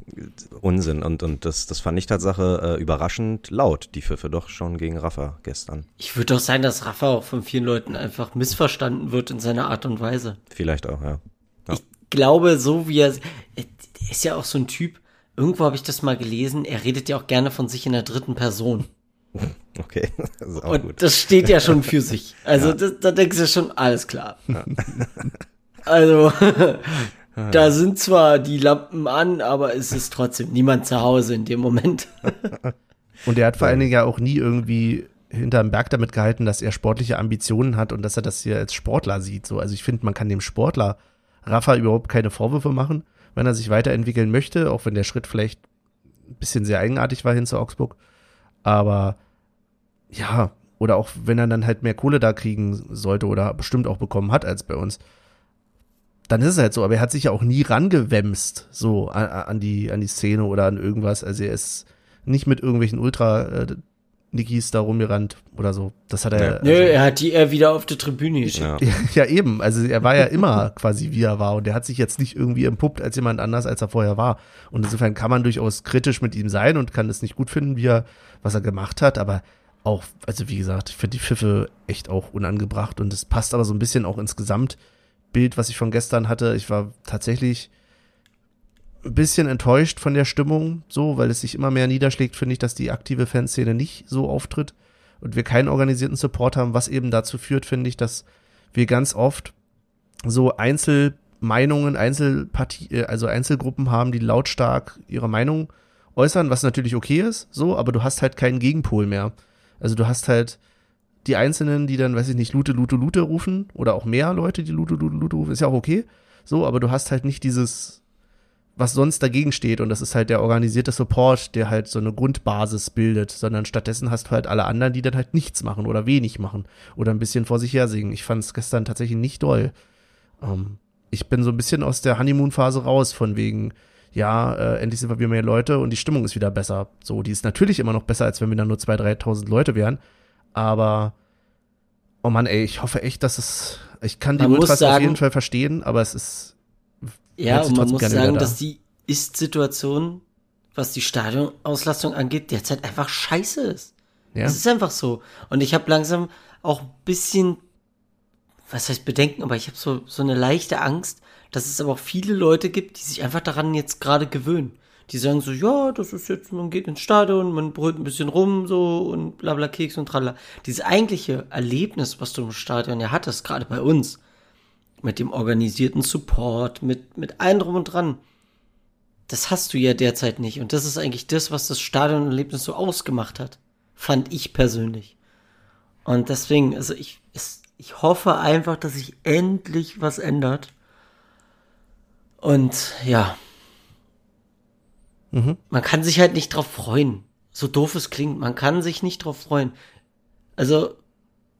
Unsinn. Und, und das, das fand ich Tatsache äh, überraschend laut, die Pfiffe doch schon gegen Rafa gestern. Ich würde doch sagen, dass Rafa auch von vielen Leuten einfach missverstanden wird in seiner Art und Weise. Vielleicht auch, ja. ja. Ich glaube, so wie er, er ist ja auch so ein Typ, irgendwo habe ich das mal gelesen, er redet ja auch gerne von sich in der dritten Person. Okay, das ist auch Und gut. das steht ja schon für sich. Also ja. das, da denkst du schon, alles klar. Ja. Also, da sind zwar die Lampen an, aber es ist trotzdem niemand zu Hause in dem Moment. Und er hat vor allen Dingen ja auch nie irgendwie hinterm Berg damit gehalten, dass er sportliche Ambitionen hat und dass er das hier als Sportler sieht. So, also ich finde, man kann dem Sportler Rafa überhaupt keine Vorwürfe machen, wenn er sich weiterentwickeln möchte, auch wenn der Schritt vielleicht ein bisschen sehr eigenartig war hin zu Augsburg. Aber ja, oder auch wenn er dann halt mehr Kohle da kriegen sollte oder bestimmt auch bekommen hat als bei uns, dann ist es halt so. Aber er hat sich ja auch nie rangewemst, so an, an die, an die Szene oder an irgendwas. Also er ist nicht mit irgendwelchen Ultra, äh, Nikis da rumgerannt oder so. Das hat er. Ja. Also, Nö, er hat die eher wieder auf der Tribüne geschickt. Ja. ja, eben. Also er war ja immer quasi wie er war und er hat sich jetzt nicht irgendwie empuppt als jemand anders, als er vorher war. Und insofern kann man durchaus kritisch mit ihm sein und kann es nicht gut finden, wie er, was er gemacht hat, aber auch, also wie gesagt, ich finde die Pfiffe echt auch unangebracht und es passt aber so ein bisschen auch ins Gesamtbild, was ich von gestern hatte. Ich war tatsächlich ein bisschen enttäuscht von der Stimmung, so, weil es sich immer mehr niederschlägt, finde ich, dass die aktive Fanszene nicht so auftritt und wir keinen organisierten Support haben, was eben dazu führt, finde ich, dass wir ganz oft so Einzelmeinungen, Einzelpartie, äh, also Einzelgruppen haben, die lautstark ihre Meinung äußern, was natürlich okay ist, so, aber du hast halt keinen Gegenpol mehr. Also du hast halt die Einzelnen, die dann, weiß ich nicht, Lute, Lute, Lute rufen oder auch mehr Leute, die Lute, Lute, Lute rufen, ist ja auch okay. So, aber du hast halt nicht dieses, was sonst dagegen steht und das ist halt der organisierte Support, der halt so eine Grundbasis bildet, sondern stattdessen hast du halt alle anderen, die dann halt nichts machen oder wenig machen oder ein bisschen vor sich her singen. Ich fand es gestern tatsächlich nicht doll. Ähm, ich bin so ein bisschen aus der Honeymoon-Phase raus, von wegen, ja, äh, endlich sind wir wieder mehr Leute und die Stimmung ist wieder besser. So, die ist natürlich immer noch besser, als wenn wir dann nur 2.000, 3.000 Leute wären. Aber, oh Mann, ey, ich hoffe echt, dass es, ich kann die man Ultras sagen, auf jeden Fall verstehen, aber es ist, ja, und man muss sagen, da. dass die Ist-Situation, was die Stadionauslastung angeht, derzeit einfach scheiße ist. Ja. Das ist einfach so. Und ich habe langsam auch ein bisschen, was heißt Bedenken, aber ich habe so, so eine leichte Angst, dass es aber auch viele Leute gibt, die sich einfach daran jetzt gerade gewöhnen. Die sagen so, ja, das ist jetzt, man geht ins Stadion, man brüllt ein bisschen rum so und bla bla Keks und tralala. Dieses eigentliche Erlebnis, was du im Stadion ja hattest, gerade bei uns, mit dem organisierten Support, mit, mit allem drum und dran. Das hast du ja derzeit nicht. Und das ist eigentlich das, was das Stadionerlebnis so ausgemacht hat. Fand ich persönlich. Und deswegen, also ich, es, ich hoffe einfach, dass sich endlich was ändert. Und ja. Mhm. Man kann sich halt nicht drauf freuen. So doof es klingt, man kann sich nicht drauf freuen. Also,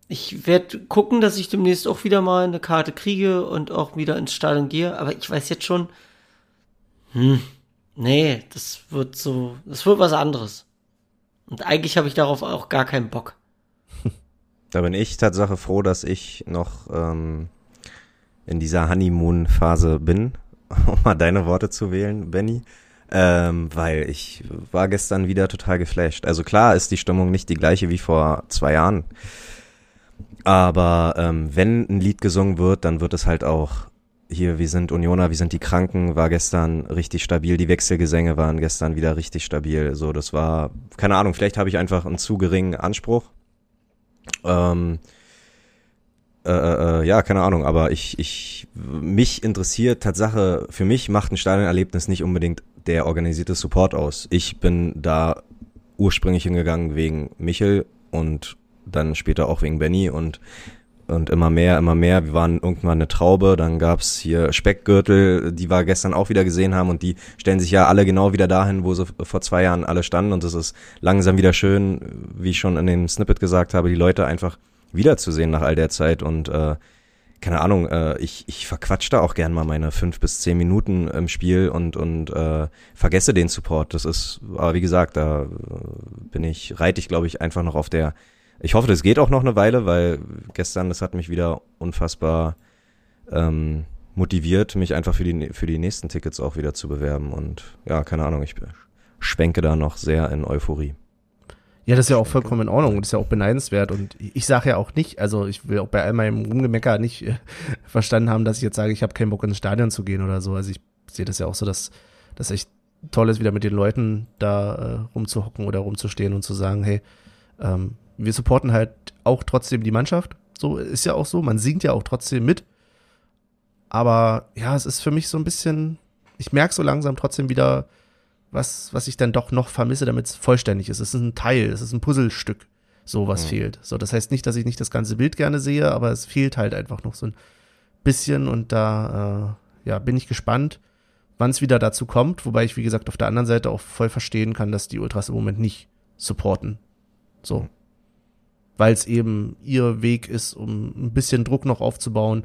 ich werde gucken, dass ich demnächst auch wieder mal eine Karte kriege und auch wieder ins Stadion gehe. Aber ich weiß jetzt schon, hm, nee, das wird so, das wird was anderes. Und eigentlich habe ich darauf auch gar keinen Bock. Da bin ich Tatsache froh, dass ich noch ähm, in dieser Honeymoon-Phase bin, um mal deine Worte zu wählen, Benny. Ähm, weil ich war gestern wieder total geflasht. Also klar ist die Stimmung nicht die gleiche wie vor zwei Jahren. Aber ähm, wenn ein Lied gesungen wird, dann wird es halt auch hier, wir sind Unioner, wir sind die Kranken, war gestern richtig stabil. Die Wechselgesänge waren gestern wieder richtig stabil. So, das war, keine Ahnung, vielleicht habe ich einfach einen zu geringen Anspruch. Ähm, äh, äh, äh, ja, keine Ahnung, aber ich, ich, mich interessiert Tatsache, für mich macht ein Stadionerlebnis nicht unbedingt der organisierte Support aus. Ich bin da ursprünglich hingegangen wegen Michel und dann später auch wegen Benny und und immer mehr, immer mehr. Wir waren irgendwann eine Traube, dann gab's hier Speckgürtel, die wir gestern auch wieder gesehen haben und die stellen sich ja alle genau wieder dahin, wo sie vor zwei Jahren alle standen und es ist langsam wieder schön, wie ich schon in dem Snippet gesagt habe, die Leute einfach wiederzusehen nach all der Zeit und äh, keine Ahnung, äh, ich, ich verquatsch da auch gern mal meine fünf bis zehn Minuten im Spiel und, und äh, vergesse den Support. Das ist, aber wie gesagt, da äh, bin ich, reite ich, glaube ich, einfach noch auf der ich hoffe, das geht auch noch eine Weile, weil gestern, das hat mich wieder unfassbar ähm, motiviert, mich einfach für die, für die nächsten Tickets auch wieder zu bewerben. Und ja, keine Ahnung, ich schwenke da noch sehr in Euphorie. Ja, das ist ja auch vollkommen in Ordnung und ist ja auch beneidenswert. Und ich sage ja auch nicht, also ich will auch bei all meinem Rumgemecker nicht äh, verstanden haben, dass ich jetzt sage, ich habe keinen Bock ins Stadion zu gehen oder so. Also ich sehe das ja auch so, dass das echt toll ist, wieder mit den Leuten da äh, rumzuhocken oder rumzustehen und zu sagen, hey, ähm, wir supporten halt auch trotzdem die Mannschaft. So ist ja auch so. Man singt ja auch trotzdem mit. Aber ja, es ist für mich so ein bisschen, ich merke so langsam trotzdem wieder, was, was ich dann doch noch vermisse, damit es vollständig ist. Es ist ein Teil, es ist ein Puzzlestück, so was mhm. fehlt. So, das heißt nicht, dass ich nicht das ganze Bild gerne sehe, aber es fehlt halt einfach noch so ein bisschen und da, äh, ja, bin ich gespannt, wann es wieder dazu kommt, wobei ich, wie gesagt, auf der anderen Seite auch voll verstehen kann, dass die Ultras im Moment nicht supporten. So. Mhm. Weil es eben ihr Weg ist, um ein bisschen Druck noch aufzubauen,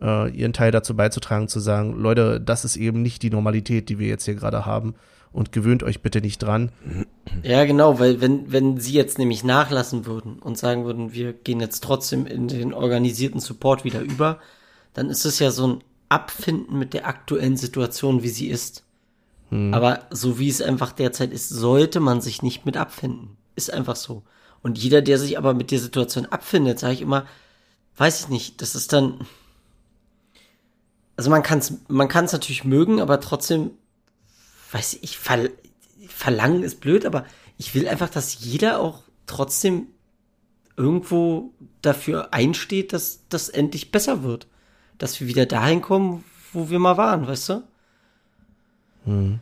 äh, ihren Teil dazu beizutragen, zu sagen, Leute, das ist eben nicht die Normalität, die wir jetzt hier gerade haben und gewöhnt euch bitte nicht dran. Ja, genau, weil wenn, wenn sie jetzt nämlich nachlassen würden und sagen würden, wir gehen jetzt trotzdem in den organisierten Support wieder über, dann ist es ja so ein Abfinden mit der aktuellen Situation, wie sie ist. Hm. Aber so wie es einfach derzeit ist, sollte man sich nicht mit abfinden. Ist einfach so. Und jeder, der sich aber mit der Situation abfindet, sage ich immer, weiß ich nicht, das ist dann. Also man kann es man kann's natürlich mögen, aber trotzdem weiß ich, ver verlangen ist blöd, aber ich will einfach, dass jeder auch trotzdem irgendwo dafür einsteht, dass das endlich besser wird. Dass wir wieder dahin kommen, wo wir mal waren, weißt du? Hm.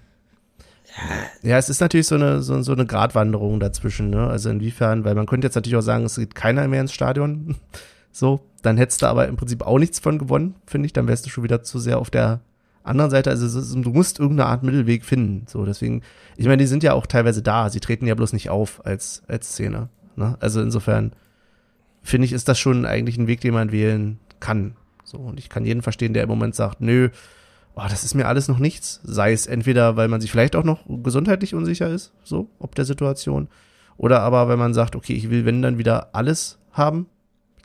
Ja. ja, es ist natürlich so eine, so, so eine Gratwanderung dazwischen, ne? Also inwiefern, weil man könnte jetzt natürlich auch sagen, es geht keiner mehr ins Stadion. so, dann hättest du aber im Prinzip auch nichts von gewonnen, finde ich. Dann wärst du schon wieder zu sehr auf der anderen Seite, also ist, du musst irgendeine Art Mittelweg finden. So, deswegen, ich meine, die sind ja auch teilweise da, sie treten ja bloß nicht auf als, als Szene. Ne? Also insofern finde ich, ist das schon eigentlich ein Weg, den man wählen kann. So, und ich kann jeden verstehen, der im Moment sagt, nö, oh, das ist mir alles noch nichts. Sei es entweder, weil man sich vielleicht auch noch gesundheitlich unsicher ist, so, ob der Situation, oder aber, wenn man sagt, okay, ich will, wenn dann wieder alles haben,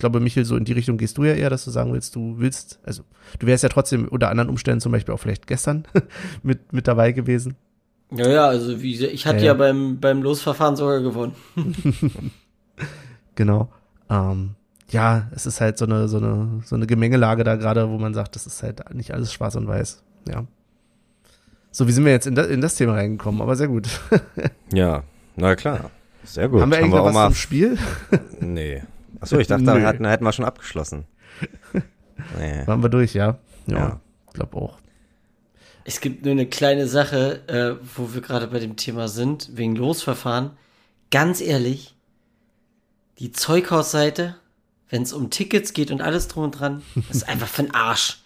glaube, Michel, so in die Richtung gehst du ja eher, dass du sagen willst, du willst, also du wärst ja trotzdem unter anderen Umständen zum Beispiel auch vielleicht gestern mit, mit dabei gewesen. Ja, ja, also wie, ich hatte ja, ja beim, beim Losverfahren sogar gewonnen. genau. Ähm, ja, es ist halt so eine, so eine, so eine Gemengelage da gerade, wo man sagt, das ist halt nicht alles schwarz und weiß. Ja. So, wie sind wir jetzt in das, in das Thema reingekommen? Aber sehr gut. ja, na klar. Sehr gut. Haben wir eigentlich Haben wir noch was zum Spiel? nee. Achso, ich dachte, da hätten, hätten wir schon abgeschlossen. Nee. Waren wir durch, ja? Ja, ja. glaube auch. Es gibt nur eine kleine Sache, äh, wo wir gerade bei dem Thema sind, wegen Losverfahren. Ganz ehrlich, die Zeughausseite, wenn es um Tickets geht und alles drum und dran, das ist einfach für den Arsch.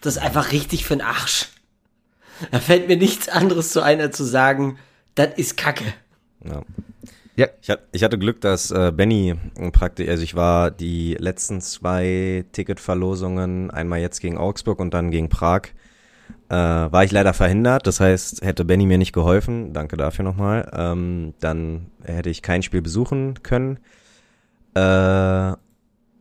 Das ist einfach richtig für den Arsch. Da fällt mir nichts anderes zu ein, als zu sagen, das ist Kacke. Ja. Ja. Ich, ich hatte Glück, dass äh, Benny praktisch, also ich war die letzten zwei Ticketverlosungen, einmal jetzt gegen Augsburg und dann gegen Prag, äh, war ich leider verhindert. Das heißt, hätte Benny mir nicht geholfen, danke dafür nochmal, ähm, dann hätte ich kein Spiel besuchen können. Äh,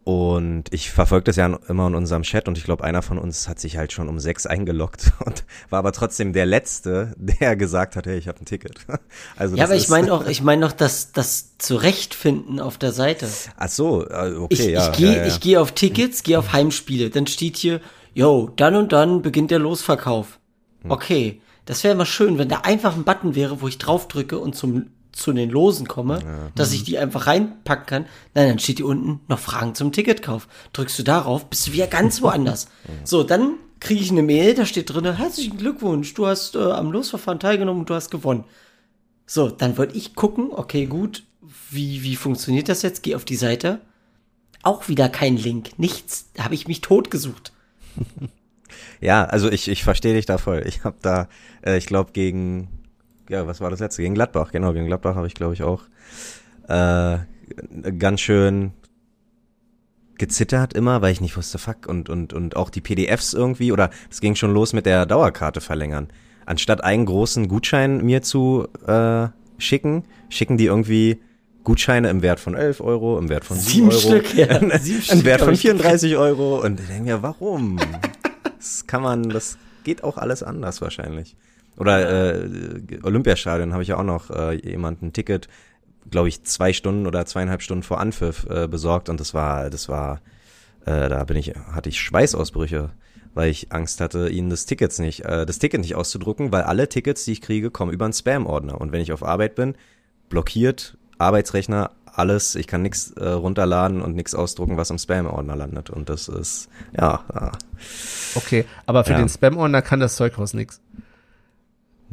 und ich verfolge das ja immer in unserem Chat und ich glaube, einer von uns hat sich halt schon um sechs eingeloggt und war aber trotzdem der Letzte, der gesagt hat, hey, ich habe ein Ticket. Also ja, aber ich meine auch, ich meine noch das, das Zurechtfinden auf der Seite. Ach so, äh, okay, ich, ja. Ich gehe ja, ja. ich geh auf Tickets, gehe auf Heimspiele, dann steht hier, yo, dann und dann beginnt der Losverkauf. Hm. Okay, das wäre immer schön, wenn da einfach ein Button wäre, wo ich draufdrücke und zum zu den Losen komme, ja. dass ich die einfach reinpacken kann. Nein, dann steht hier unten noch Fragen zum Ticketkauf. Drückst du darauf, bist du wieder ganz woanders. so, dann kriege ich eine Mail, da steht drin, herzlichen Glückwunsch, du hast äh, am Losverfahren teilgenommen und du hast gewonnen. So, dann wollte ich gucken, okay, gut, wie, wie funktioniert das jetzt? Geh auf die Seite. Auch wieder kein Link, nichts. Da habe ich mich tot gesucht. Ja, also ich, ich verstehe dich da voll. Ich habe da, äh, ich glaube, gegen ja, was war das letzte? Gegen Gladbach, genau, gegen Gladbach habe ich, glaube ich, auch äh, ganz schön gezittert immer, weil ich nicht wusste, fuck, und, und, und auch die PDFs irgendwie, oder es ging schon los mit der Dauerkarte verlängern. Anstatt einen großen Gutschein mir zu äh, schicken, schicken die irgendwie Gutscheine im Wert von 11 Euro, im Wert von 7 Sieben Euro, Stück, ja. im Stück Wert von ich 34 Euro. Und ich denke mir, warum? Das kann man, das geht auch alles anders wahrscheinlich. Oder äh, Olympiastadion habe ich ja auch noch äh, jemanden ein Ticket, glaube ich, zwei Stunden oder zweieinhalb Stunden vor Anpfiff äh, besorgt und das war, das war, äh, da bin ich, hatte ich Schweißausbrüche, weil ich Angst hatte, ihnen das Tickets nicht, äh, das Ticket nicht auszudrucken, weil alle Tickets, die ich kriege, kommen über einen Spam-Ordner. Und wenn ich auf Arbeit bin, blockiert, Arbeitsrechner, alles, ich kann nichts äh, runterladen und nichts ausdrucken, was im Spam-Ordner landet. Und das ist, ja, ja. Okay, aber für Ja. den Spam-Ordner kann das Zeughaus nix.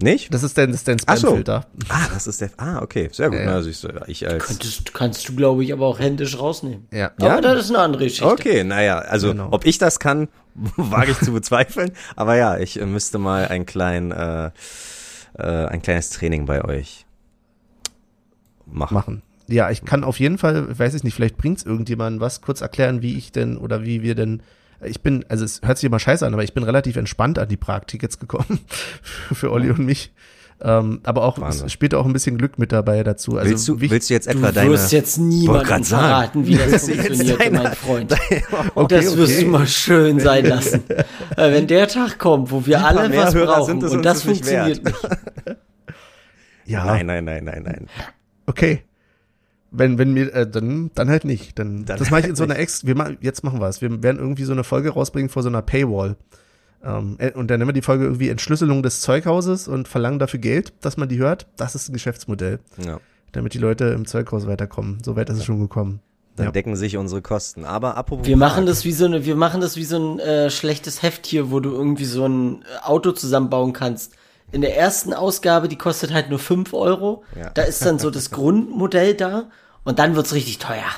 Nicht? Das ist dein, das ist dein Ach so. Spam-Filter. Ah, das ist der, ah, okay, sehr gut. Ja, ja. Siehst du, ich als, Könntest, kannst du, glaube ich, aber auch händisch rausnehmen. Ja. Aber Ja? das ist eine andere Geschichte. Okay, naja, also Genau. ob ich das kann, wage ich zu bezweifeln. Aber ja, ich äh, müsste mal ein klein, äh, äh, ein kleines Training bei euch machen. machen. Ja, ich kann auf jeden Fall, weiß ich nicht, vielleicht bringt's irgendjemandem was, kurz erklären, wie ich denn oder wie wir denn, ich bin, also es hört sich immer scheiße an, aber ich bin relativ entspannt an die Prag-Tickets gekommen, für Olli und mich. Ähm, aber auch, Wahnsinn. es spielt auch ein bisschen Glück mit dabei dazu. Also willst, du, willst du jetzt Du etwa deine... wirst jetzt niemandem verraten, wie das du funktioniert, deine- mein Freund. Okay, das wirst okay. du mal schön sein lassen. Weil wenn der Tag kommt, wo wir alle was Hörer brauchen und das nicht wert. funktioniert nicht. ja, Nein, nein, nein, nein, nein. okay. Wenn, wenn mir, äh, dann, dann halt nicht. Dann, Dann das mache ich halt in so einer Ex, wir ma jetzt machen wir es. Wir werden irgendwie so eine Folge rausbringen vor so einer Paywall. Ähm, äh, und dann nennen wir die Folge irgendwie Entschlüsselung des Zeughauses und verlangen dafür Geld, dass man die hört. Das ist ein Geschäftsmodell. Ja. damit die Leute im Zeughaus weiterkommen. So weit ist es schon gekommen. Dann Ja. decken sich unsere Kosten. Aber apropos Wir machen das wie so eine, wir machen das wie so ein äh, schlechtes Heft hier, wo du irgendwie so ein Auto zusammenbauen kannst. In der ersten Ausgabe, die kostet halt nur 5 Euro. Ja. Da ist dann so das Grundmodell da und dann wird's richtig teuer.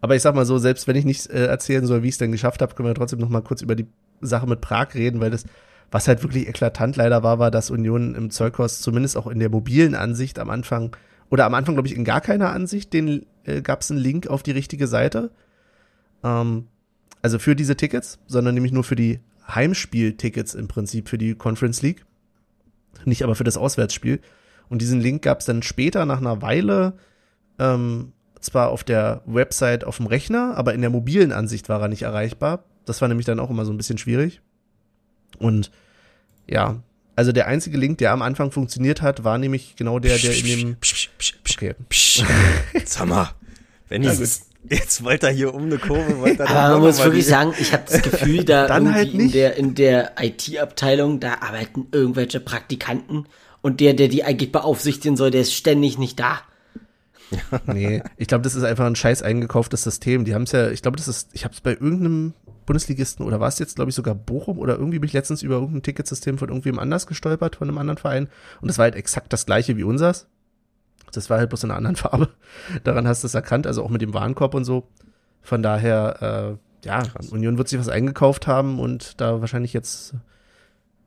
Aber ich sag mal so, selbst wenn ich nicht äh, erzählen soll, wie ich es denn geschafft habe, können wir trotzdem noch mal kurz über die Sache mit Prag reden, weil das, was halt wirklich eklatant leider war, war, dass Union im Zeughaus zumindest auch in der mobilen Ansicht am Anfang, oder am Anfang glaube ich in gar keiner Ansicht, den äh, gab es einen Link auf die richtige Seite. Ähm, also für diese Tickets, sondern nämlich nur für die Heimspiel-Tickets im Prinzip für die Conference League. Nicht aber für das Auswärtsspiel. Und diesen Link gab es dann später nach einer Weile ähm, zwar auf der Website auf dem Rechner, aber in der mobilen Ansicht war er nicht erreichbar. Das war nämlich dann auch immer so ein bisschen schwierig. Und ja, also der einzige Link, der am Anfang funktioniert hat, war nämlich genau der, der in dem. Okay. Psch, Sag mal, wenn ihr jetzt wollt ihr hier um eine Kurve, wollt ihr Aber man muss wirklich sagen, ich habe das Gefühl, da Dann irgendwie halt in der, in der IT-Abteilung, da arbeiten irgendwelche Praktikanten und der, der die eigentlich beaufsichtigen soll, der ist ständig nicht da. Nee, ich glaube, das ist einfach ein scheiß eingekauftes System. Die haben es ja, ich glaube, das ist, ich habe es bei irgendeinem Bundesligisten oder war es jetzt, glaube ich, sogar Bochum oder irgendwie bin ich letztens über irgendein Ticketsystem von irgendwem anders gestolpert, von einem anderen Verein. Und das war halt exakt das gleiche wie unseres. Das war halt bloß in einer anderen Farbe. Daran hast du es erkannt, also auch mit dem Warenkorb und so. Von daher, äh, ja, Union wird sich was eingekauft haben und da wahrscheinlich jetzt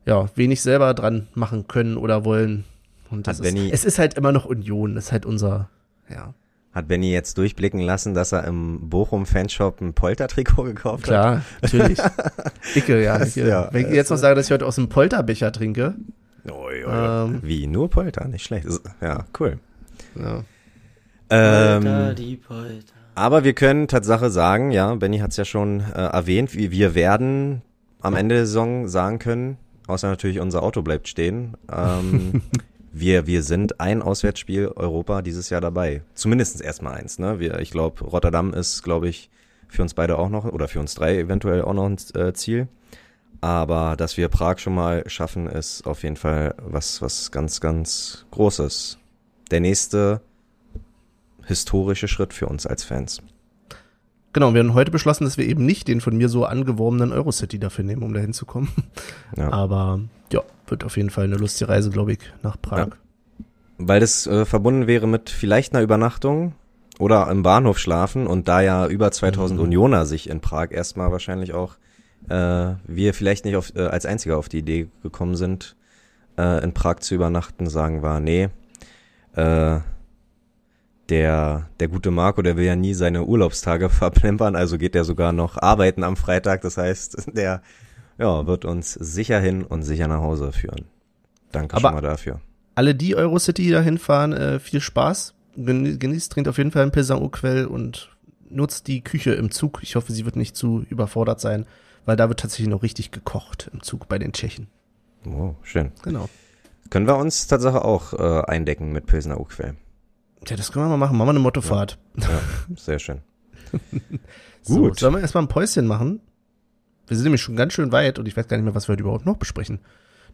ja wenig selber dran machen können oder wollen. Und das Hat ist, Benny- es ist halt immer noch Union, das ist halt unser, ja. Hat Benny jetzt durchblicken lassen, dass er im Bochum-Fanshop ein Polter-Trikot gekauft hat? Klar, natürlich. Icke, ja. Ich, ja, wenn ich jetzt noch sage, dass ich heute aus dem Polterbecher trinke, Oi, oi. Ähm. Wie, nur Polter? Nicht schlecht. Ja, cool. Ja. Polter, Ähm, die Polter. aber wir können Tatsache sagen, ja, Benny hat es ja schon äh, erwähnt, wie wir werden am Ende der Saison sagen können, außer natürlich unser Auto bleibt stehen, ähm, wir, wir sind ein Auswärtsspiel Europa dieses Jahr dabei. Zumindest erstmal eins, ne? Wir, ich glaube, Rotterdam ist, glaube ich, für uns beide auch noch, oder für uns drei eventuell auch noch ein äh, Ziel. Aber dass wir Prag schon mal schaffen, ist auf jeden Fall was, was ganz, ganz Großes. Der nächste historische Schritt für uns als Fans. Genau, wir haben heute beschlossen, dass wir eben nicht den von mir so angeworbenen Eurocity dafür nehmen, um da hinzukommen. Ja. Aber ja, wird auf jeden Fall eine lustige Reise, glaube ich, nach Prag. Weil das äh, verbunden wäre mit vielleicht einer Übernachtung oder im Bahnhof schlafen und da ja über 2000 Unioner sich in Prag erstmal wahrscheinlich auch äh, wir vielleicht nicht auf, äh, als Einziger auf die Idee gekommen sind, äh, in Prag zu übernachten, sagen wir, nee, äh, der, der gute Marco, der will ja nie seine Urlaubstage verplempern, also geht er sogar noch arbeiten am Freitag. Das heißt, der ja, wird uns sicher hin und sicher nach Hause führen. Danke Aber- schon mal dafür. Alle, die Eurocity da hinfahren, äh, viel Spaß. geni- genießt, trinkt auf jeden Fall ein Pilsner Urquell und nutzt die Küche im Zug. Ich hoffe, sie wird nicht zu überfordert sein, weil da wird tatsächlich noch richtig gekocht im Zug bei den Tschechen. Oh, schön. Genau. Können wir uns tatsächlich auch äh, eindecken mit Pilsner Urquell. Ja, das können wir mal machen. Machen wir eine Mottofahrt. Ja, sehr schön. So, Gut. sollen wir erstmal ein Päuschen machen? Wir sind nämlich schon ganz schön weit und ich weiß gar nicht mehr, was wir heute überhaupt noch besprechen.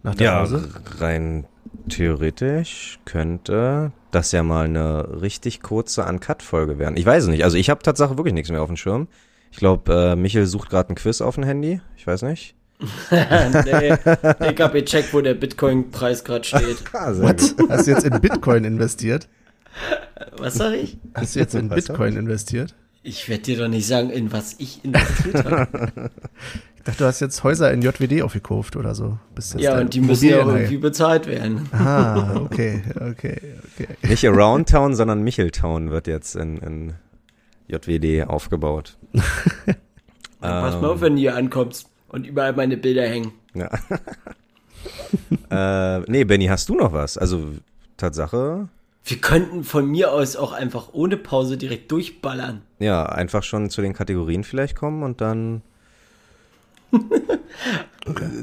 Nach der Ja, Pause. rein theoretisch könnte das ja mal eine richtig kurze Uncut-Folge werden. Ich weiß es nicht. Also ich habe tatsächlich wirklich nichts mehr auf dem Schirm. Ich glaube, äh, Michel sucht gerade ein Quiz auf dem Handy. Ich weiß nicht. nee, ich hab gecheckt, wo der Bitcoin-Preis gerade steht. Ah, What? Hast du jetzt in Bitcoin investiert? Was sag ich? Hast du jetzt in Was Bitcoin investiert? Ich werde dir doch nicht sagen, in was ich investiert habe. Ich dachte, du hast jetzt Häuser in JWD aufgekauft oder so. Bist jetzt ja, und die müssen ja irgendwie bezahlt werden. Ah, okay, okay, okay. Nicht Around Town, sondern Micheltown wird jetzt in, in JWD aufgebaut. Pass mal auf, wenn du hier ankommst und überall meine Bilder hängen. Ja. äh, nee, Benny, hast du noch was? Also, Tatsache, Wir könnten von mir aus auch einfach ohne Pause direkt durchballern. ja, einfach schon zu den Kategorien vielleicht kommen und dann.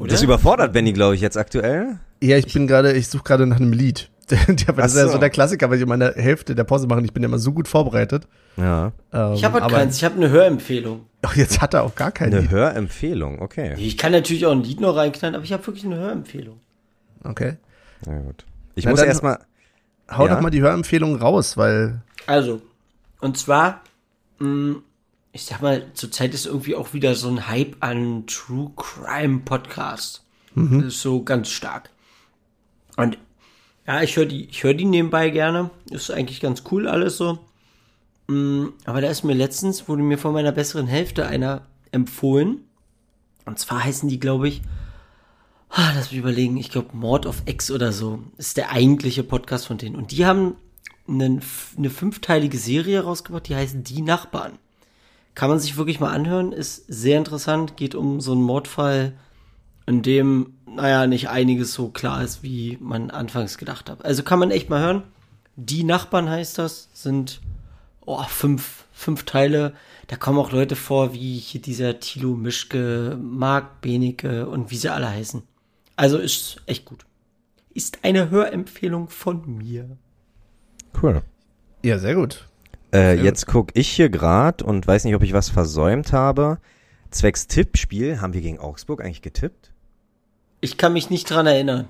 Das überfordert Benny, glaube ich, jetzt aktuell. Ja, ich bin gerade, ich suche gerade nach einem Lied. ja, aber das ist ja so. so der Klassiker, weil ich in meiner Hälfte der Pause mache und ich bin ja immer so gut vorbereitet. Ja. Ähm, ich habe halt aber keins, ich habe eine Hörempfehlung. Ach, jetzt hat er auch gar kein Eine Lied. Hörempfehlung, okay. Ich kann natürlich auch ein Lied noch reinknallen, aber ich habe wirklich eine Hörempfehlung. Okay. Na gut. Ich Na muss erstmal. Hau Ja. doch mal die Hörempfehlung raus, weil Also, und zwar, mh, ich sag mal, zurzeit ist irgendwie auch wieder so ein Hype an True Crime Podcast. Das ist so ganz stark. Und ja, ich höre die, höre die nebenbei gerne. Ist eigentlich ganz cool alles so. Mm, Aber da ist mir letztens, wurde mir von meiner besseren Hälfte einer empfohlen. Und zwar heißen die, glaube ich, ah, lass mich überlegen, ich glaube Mord of X oder so. Ist der eigentliche Podcast von denen. Und die haben einen, eine fünfteilige Serie rausgebracht, die heißt Die Nachbarn. Kann man sich wirklich mal anhören, ist sehr interessant, geht um so einen Mordfall, in dem, naja, nicht einiges so klar ist, wie man anfangs gedacht hat. Also kann man echt mal hören. Die Nachbarn heißt das, sind oh, fünf, fünf Teile. Da kommen auch Leute vor, wie hier dieser Thilo Mischke, Marc Benecke und wie sie alle heißen. Also ist echt gut. Ist eine Hörempfehlung von mir. Cool. ja, sehr gut. Äh, jetzt guck ich hier gerade und weiß nicht, ob ich was versäumt habe. Zwecks Tippspiel, haben wir gegen Augsburg eigentlich getippt? Ich kann mich nicht dran erinnern.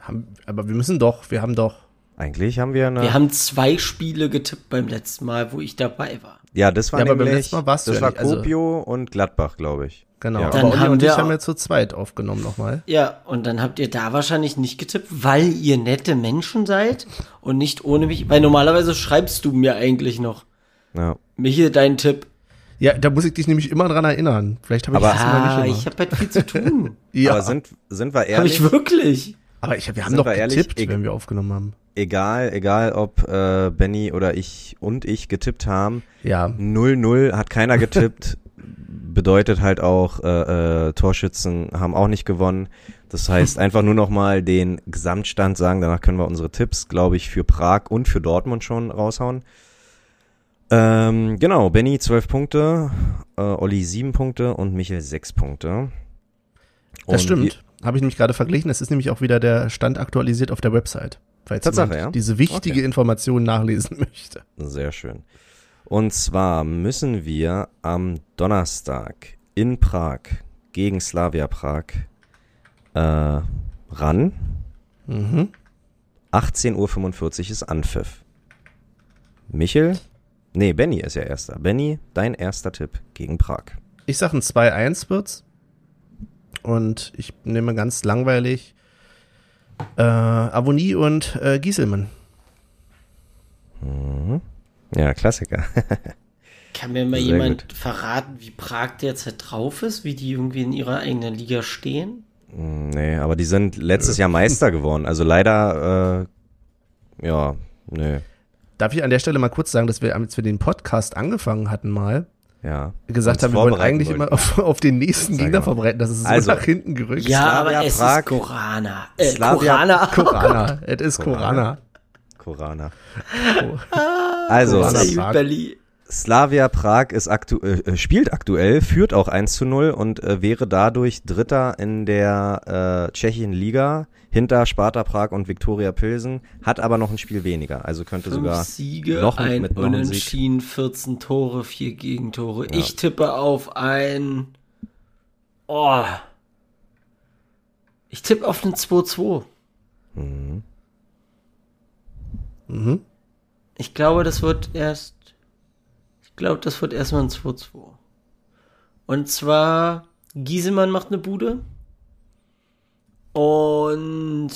Haben, aber wir müssen doch, wir haben doch. Eigentlich haben wir eine. Wir haben zwei Spiele getippt beim letzten Mal, wo ich dabei war. ja, das war Ja, aber beim nämlich, letzten Mal warst du das ja war nicht, also- Kopio und Gladbach, glaube ich. Genau. Ja. aber Dann Olli haben und wir ich haben ja zu zweit aufgenommen nochmal. Ja, und dann habt ihr da wahrscheinlich nicht getippt, weil ihr nette Menschen seid und nicht ohne mich. Weil normalerweise schreibst du mir eigentlich noch. Ja. Michael, dein Tipp. Ja, da muss ich dich nämlich immer dran erinnern. Vielleicht habe ich Aber- das immer Ah, nicht immer. ich habe halt viel zu tun. ja, Aber sind, sind wir Habe ehrlich, ich wirklich. aber ich, wir haben sind doch wir ehrlich, getippt, ich- wenn wir aufgenommen haben. egal, egal ob äh, Benny oder ich und ich getippt haben, Ja, 0-0 hat keiner getippt, bedeutet halt auch, äh, äh, Torschützen haben auch nicht gewonnen. Das heißt, einfach nur noch mal den Gesamtstand sagen, danach können wir unsere Tipps, glaube ich, für Prag und für Dortmund schon raushauen. Ähm, genau, Benny 12 Punkte, äh, Olli 7 Punkte und Michael 6 Punkte. das Und stimmt. Habe ich nämlich gerade verglichen. Es ist nämlich auch wieder der Stand aktualisiert auf der Website. Falls Tatsache, jemand ja? diese wichtige Okay. Information nachlesen möchte. Sehr schön. Und zwar müssen wir am Donnerstag in Prag gegen Slavia Prag äh, ran. Mhm. 18.45 Uhr ist Anpfiff. Michel? Nee, Benny ist ja erster. Benny, dein erster Tipp gegen Prag. Ich sage ein 2-1 wird's. Und ich nehme ganz langweilig äh, Avonie und äh, Gieselmann. Ja, Klassiker. Kann mir mal Sehr jemand verraten, wie Prag derzeit drauf ist, wie die irgendwie in ihrer eigenen Liga stehen? nee, aber die sind letztes Jahr Meister geworden. Also leider, äh, ja, nee, Darf ich an der Stelle mal kurz sagen, dass wir, als wir den Podcast angefangen hatten mal, ja. gesagt haben, wir wollen eigentlich wollten. immer auf, auf den nächsten Sag Gegner mal. vorbereiten. Das ist so Also, nach hinten gerückt. Ja, Slavia aber es Prag. ist Korana. Äh, Slavia- Korana. Korana. Es ist Korana. Korana. Also, Korana. Slavia Prag ist aktu äh, spielt aktuell, führt auch 1 zu 0 und äh, wäre dadurch Dritter in der äh, Tschechischen Liga hinter Sparta Prag und Viktoria Pilsen, hat aber noch ein Spiel weniger, also könnte Fünf sogar Siege, noch ein mit einem Sieg. Unentschieden, 14 Tore, 4 Gegentore. Ich tippe auf ein. Oh. Ich tippe auf ein 2-2. Mhm. Ich glaube, das wird erst. Glaube, das wird erstmal ein 2-2. Und zwar, Giesemann macht eine Bude. Und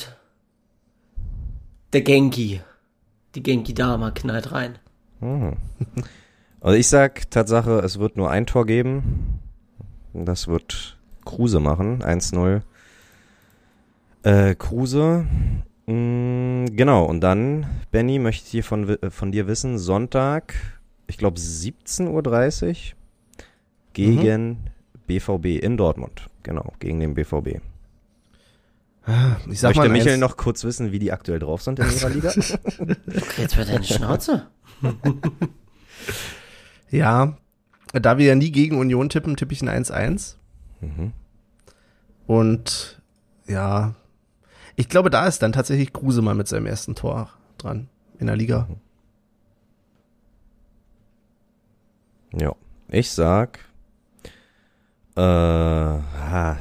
der Genki. Die Genki Dama knallt rein. Also ich sag Tatsache, es wird nur ein Tor geben. Das wird Kruse machen, 1-0. Äh, Kruse. Mm, genau, und dann, Benny, möchte ich hier von, äh, von dir wissen, Sonntag, ich glaube 17.30 Uhr gegen BVB in Dortmund. Genau, gegen den BVB. Ich sag Möchte mal Michael eins, noch kurz wissen, wie die aktuell drauf sind in ihrer Liga? Jetzt wird deine Schnauze. Ja, da wir ja nie gegen Union tippen, tippe ich ein 1-1. Mhm. Und ja, ich glaube, da ist dann tatsächlich Kruse mal mit seinem ersten Tor dran in der Liga. Ja, ich sag, äh, ja,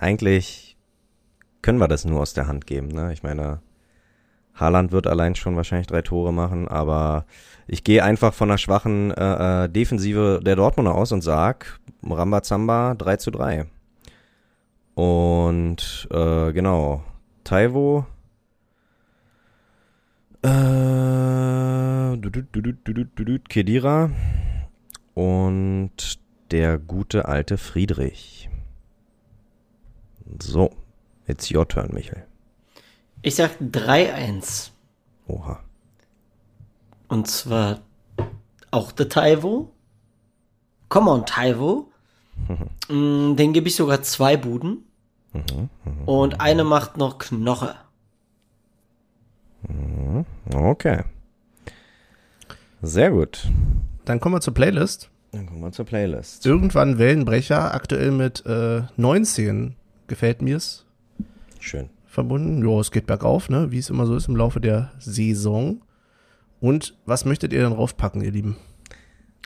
eigentlich können wir das nur aus der Hand geben, ne? Ich meine, Haaland wird allein schon wahrscheinlich drei Tore machen, aber ich gehe einfach von einer schwachen äh, äh, Defensive der Dortmunder aus und sag, Rambazamba 3 zu 3. Und äh, genau, Taiwo äh, du, du, du, du, du, du, du, Kedira und der gute alte Friedrich. So, it's your turn, Michael. Ich sag 3-1. Oha. Und zwar auch der Taiwo. Come on, Taiwo. Mm, Den gebe ich sogar zwei Buden. Und eine macht noch Knoche. Okay. Sehr gut. Dann kommen wir zur Playlist. Dann kommen wir zur Playlist. Irgendwann Wellenbrecher, aktuell mit äh, 19 gefällt mir's Schön. verbunden. Ja, es geht bergauf, ne? wie es immer so ist im Laufe der Saison. Und was möchtet ihr denn raufpacken, ihr Lieben?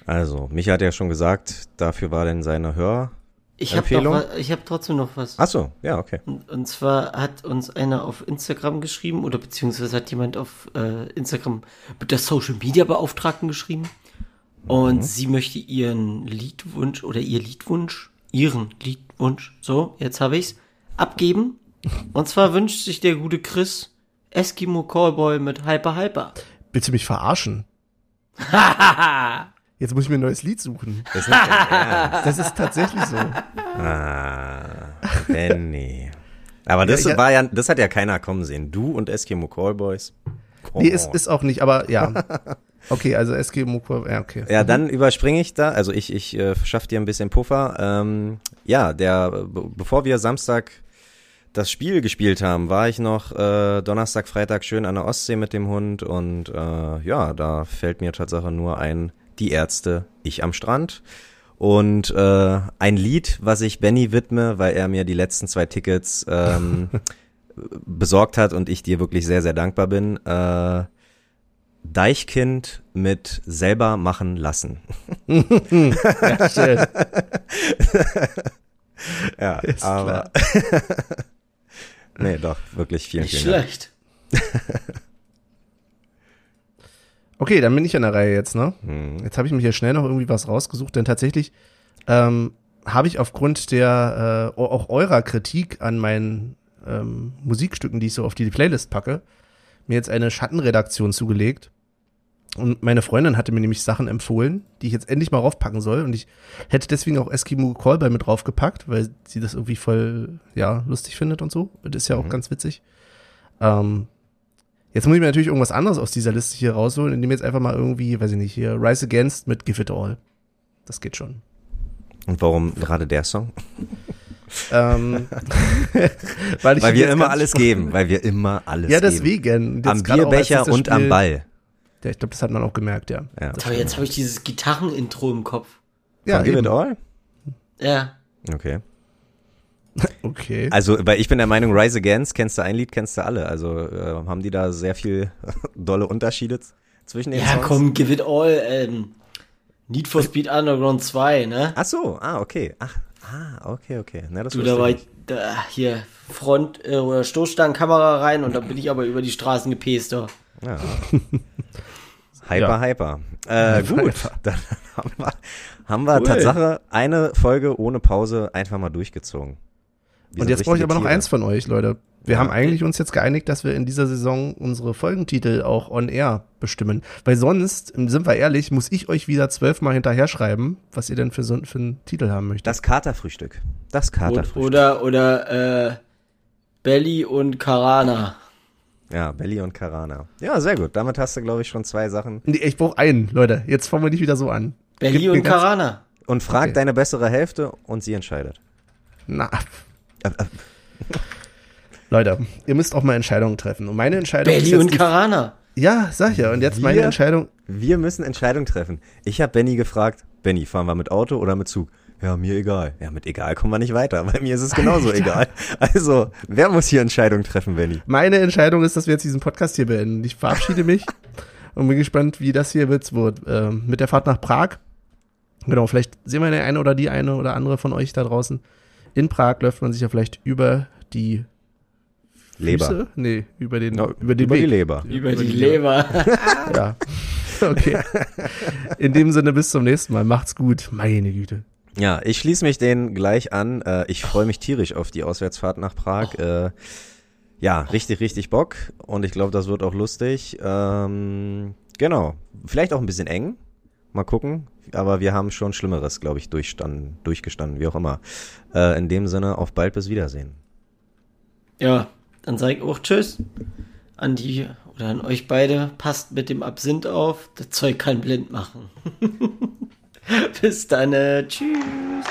Also, Micha hat ja schon gesagt, dafür war denn seine Hör. Ich habe hab trotzdem noch was. Ach so, ja, okay. Und, und zwar hat uns einer auf Instagram geschrieben oder beziehungsweise hat jemand auf äh, Instagram mit der Social Media Beauftragten geschrieben und sie möchte ihren Liedwunsch oder ihr Liedwunsch, ihren Liedwunsch, so, jetzt habe ich's, abgeben. Und zwar wünscht sich der gute Chris Eskimo Callboy mit Hyper Hyper. Willst du mich verarschen? Jetzt muss ich mir ein neues Lied suchen. Das ist. Das ist tatsächlich so. Ah, Benny. Aber das Ja, ja. war ja, das hat ja keiner kommen sehen. Du und Eskimo Callboys. Come Nee, on. ist auch nicht, aber ja. Okay, also Eskimo, ja, okay. Ja, dann überspringe ich da, also ich, ich äh, schaff dir ein bisschen Puffer. Ähm, ja, der, be bevor wir Samstag das Spiel gespielt haben, war ich noch äh, Donnerstag, Freitag schön an der Ostsee mit dem Hund und äh, ja, da fällt mir Tatsache nur ein, die Ärzte, ich am Strand. Und äh, ein Lied, was ich Benny widme, weil er mir die letzten zwei Tickets ähm, besorgt hat und ich dir wirklich sehr, sehr dankbar bin. Äh, Deichkind mit selber machen lassen. Ja, schön. Ja, Ist aber. nee, doch, wirklich vielen, Nicht vielen Dank. schlecht. Okay, dann bin ich an der Reihe jetzt, ne? Hm. Jetzt habe ich mir hier schnell noch irgendwie was rausgesucht, denn tatsächlich ähm, habe ich aufgrund der äh, auch eurer Kritik an meinen ähm, Musikstücken, die ich so auf die Playlist packe, mir jetzt eine Schattenredaktion zugelegt. Und meine Freundin hatte mir nämlich Sachen empfohlen, die ich jetzt endlich mal raufpacken soll. Und ich hätte deswegen auch Eskimo Callboy mit draufgepackt, weil sie das irgendwie voll, ja, lustig findet und so. Das ist ja auch ganz witzig. Ähm, jetzt muss ich mir natürlich irgendwas anderes aus dieser Liste hier rausholen, indem jetzt einfach mal irgendwie, weiß ich nicht, hier Rise Against mit Give It All. Das geht schon. Und warum gerade der Song? ähm, weil, ich weil wir immer alles geben, weil wir immer alles Ja, geben. deswegen. Jetzt Am Bierbecher und am Ball. Ja, ich glaube, das hat man auch gemerkt, ja. Ja. Aber jetzt habe ich dieses Gitarrenintro im Kopf. Ja, Von Give It eben. All? Ja. Okay. Okay. Also, weil ich bin der Meinung, Rise Against, kennst du ein Lied, kennst du alle. Also äh, haben die da sehr viel dolle Unterschiede zwischen den Ja, Songs? komm, give it all. Ähm, Need for Speed Underground 2, ne? Ach so, ah, okay. Ach, ah, okay, okay. Na, das Du, da war ich da, hier, Front- äh, oder Stoßstangenkamera rein und dann bin ich aber über die Straßen gepäst, doch. Ja. Hyper, Ja. hyper. Äh, gut, hyper. dann haben wir, haben wir Cool. Tatsache eine Folge ohne Pause einfach mal durchgezogen. Wir Und jetzt brauche ich aber noch Tiere. eins von euch, Leute. Wir Ja. haben eigentlich uns jetzt geeinigt, dass wir in dieser Saison unsere Folgentitel auch on air bestimmen. Weil sonst, sind wir ehrlich, muss ich euch wieder zwölfmal hinterher schreiben, was ihr denn für so für einen Titel haben möchtet. Das Katerfrühstück. Das Katerfrühstück. Oder, oder, äh, Belly und Karana. Ja, Belly und Karana. Ja, sehr gut. Damit hast du, glaube ich, schon zwei Sachen. Nee, ich brauche einen, Leute. Jetzt fangen wir nicht wieder so an. Belly und Karana. Und frag Okay. deine bessere Hälfte und sie entscheidet. Na, Äh, äh, Leute, ihr müsst auch mal Entscheidungen treffen. Und meine Entscheidung ist Belly jetzt und Karana. Ja, sag ich ja. Und jetzt meine Wir- Entscheidung. Wir müssen Entscheidungen treffen. Ich habe Benny gefragt, Benny, fahren wir mit Auto oder mit Zug? Ja, mir egal. Ja, mit egal kommen wir nicht weiter. Bei mir ist es genauso Alter. egal. Also, wer muss hier Entscheidungen treffen, Benny? Meine Entscheidung ist, dass wir jetzt diesen Podcast hier beenden. Ich verabschiede mich und bin gespannt, wie das hier wird. wird ähm, mit der Fahrt nach Prag. Genau, vielleicht sehen wir den eine oder die eine oder andere von euch da draußen. In Prag läuft man sich ja vielleicht über die Leber. Füße? Nee, über den, No, über den über die. Leber. Über die Leber. Ja. Okay. In dem Sinne, bis zum nächsten Mal. Macht's gut. Meine Güte. Ja, ich schließe mich denen gleich an. Äh, ich freue mich tierisch auf die Auswärtsfahrt nach Prag. Äh, ja, richtig, richtig Bock. Und ich glaube, das wird auch lustig. Ähm, genau. Vielleicht auch ein bisschen eng. Mal gucken. Aber wir haben schon Schlimmeres, glaube ich, durchstanden, durchgestanden, wie auch immer. Äh, in dem Sinne, auf bald, bis Wiedersehen. Ja, dann sag ich auch Tschüss. An die oder an euch beide. Passt mit dem Absinth auf. Das Zeug kann blind machen. Bis dann. Äh, tschüss.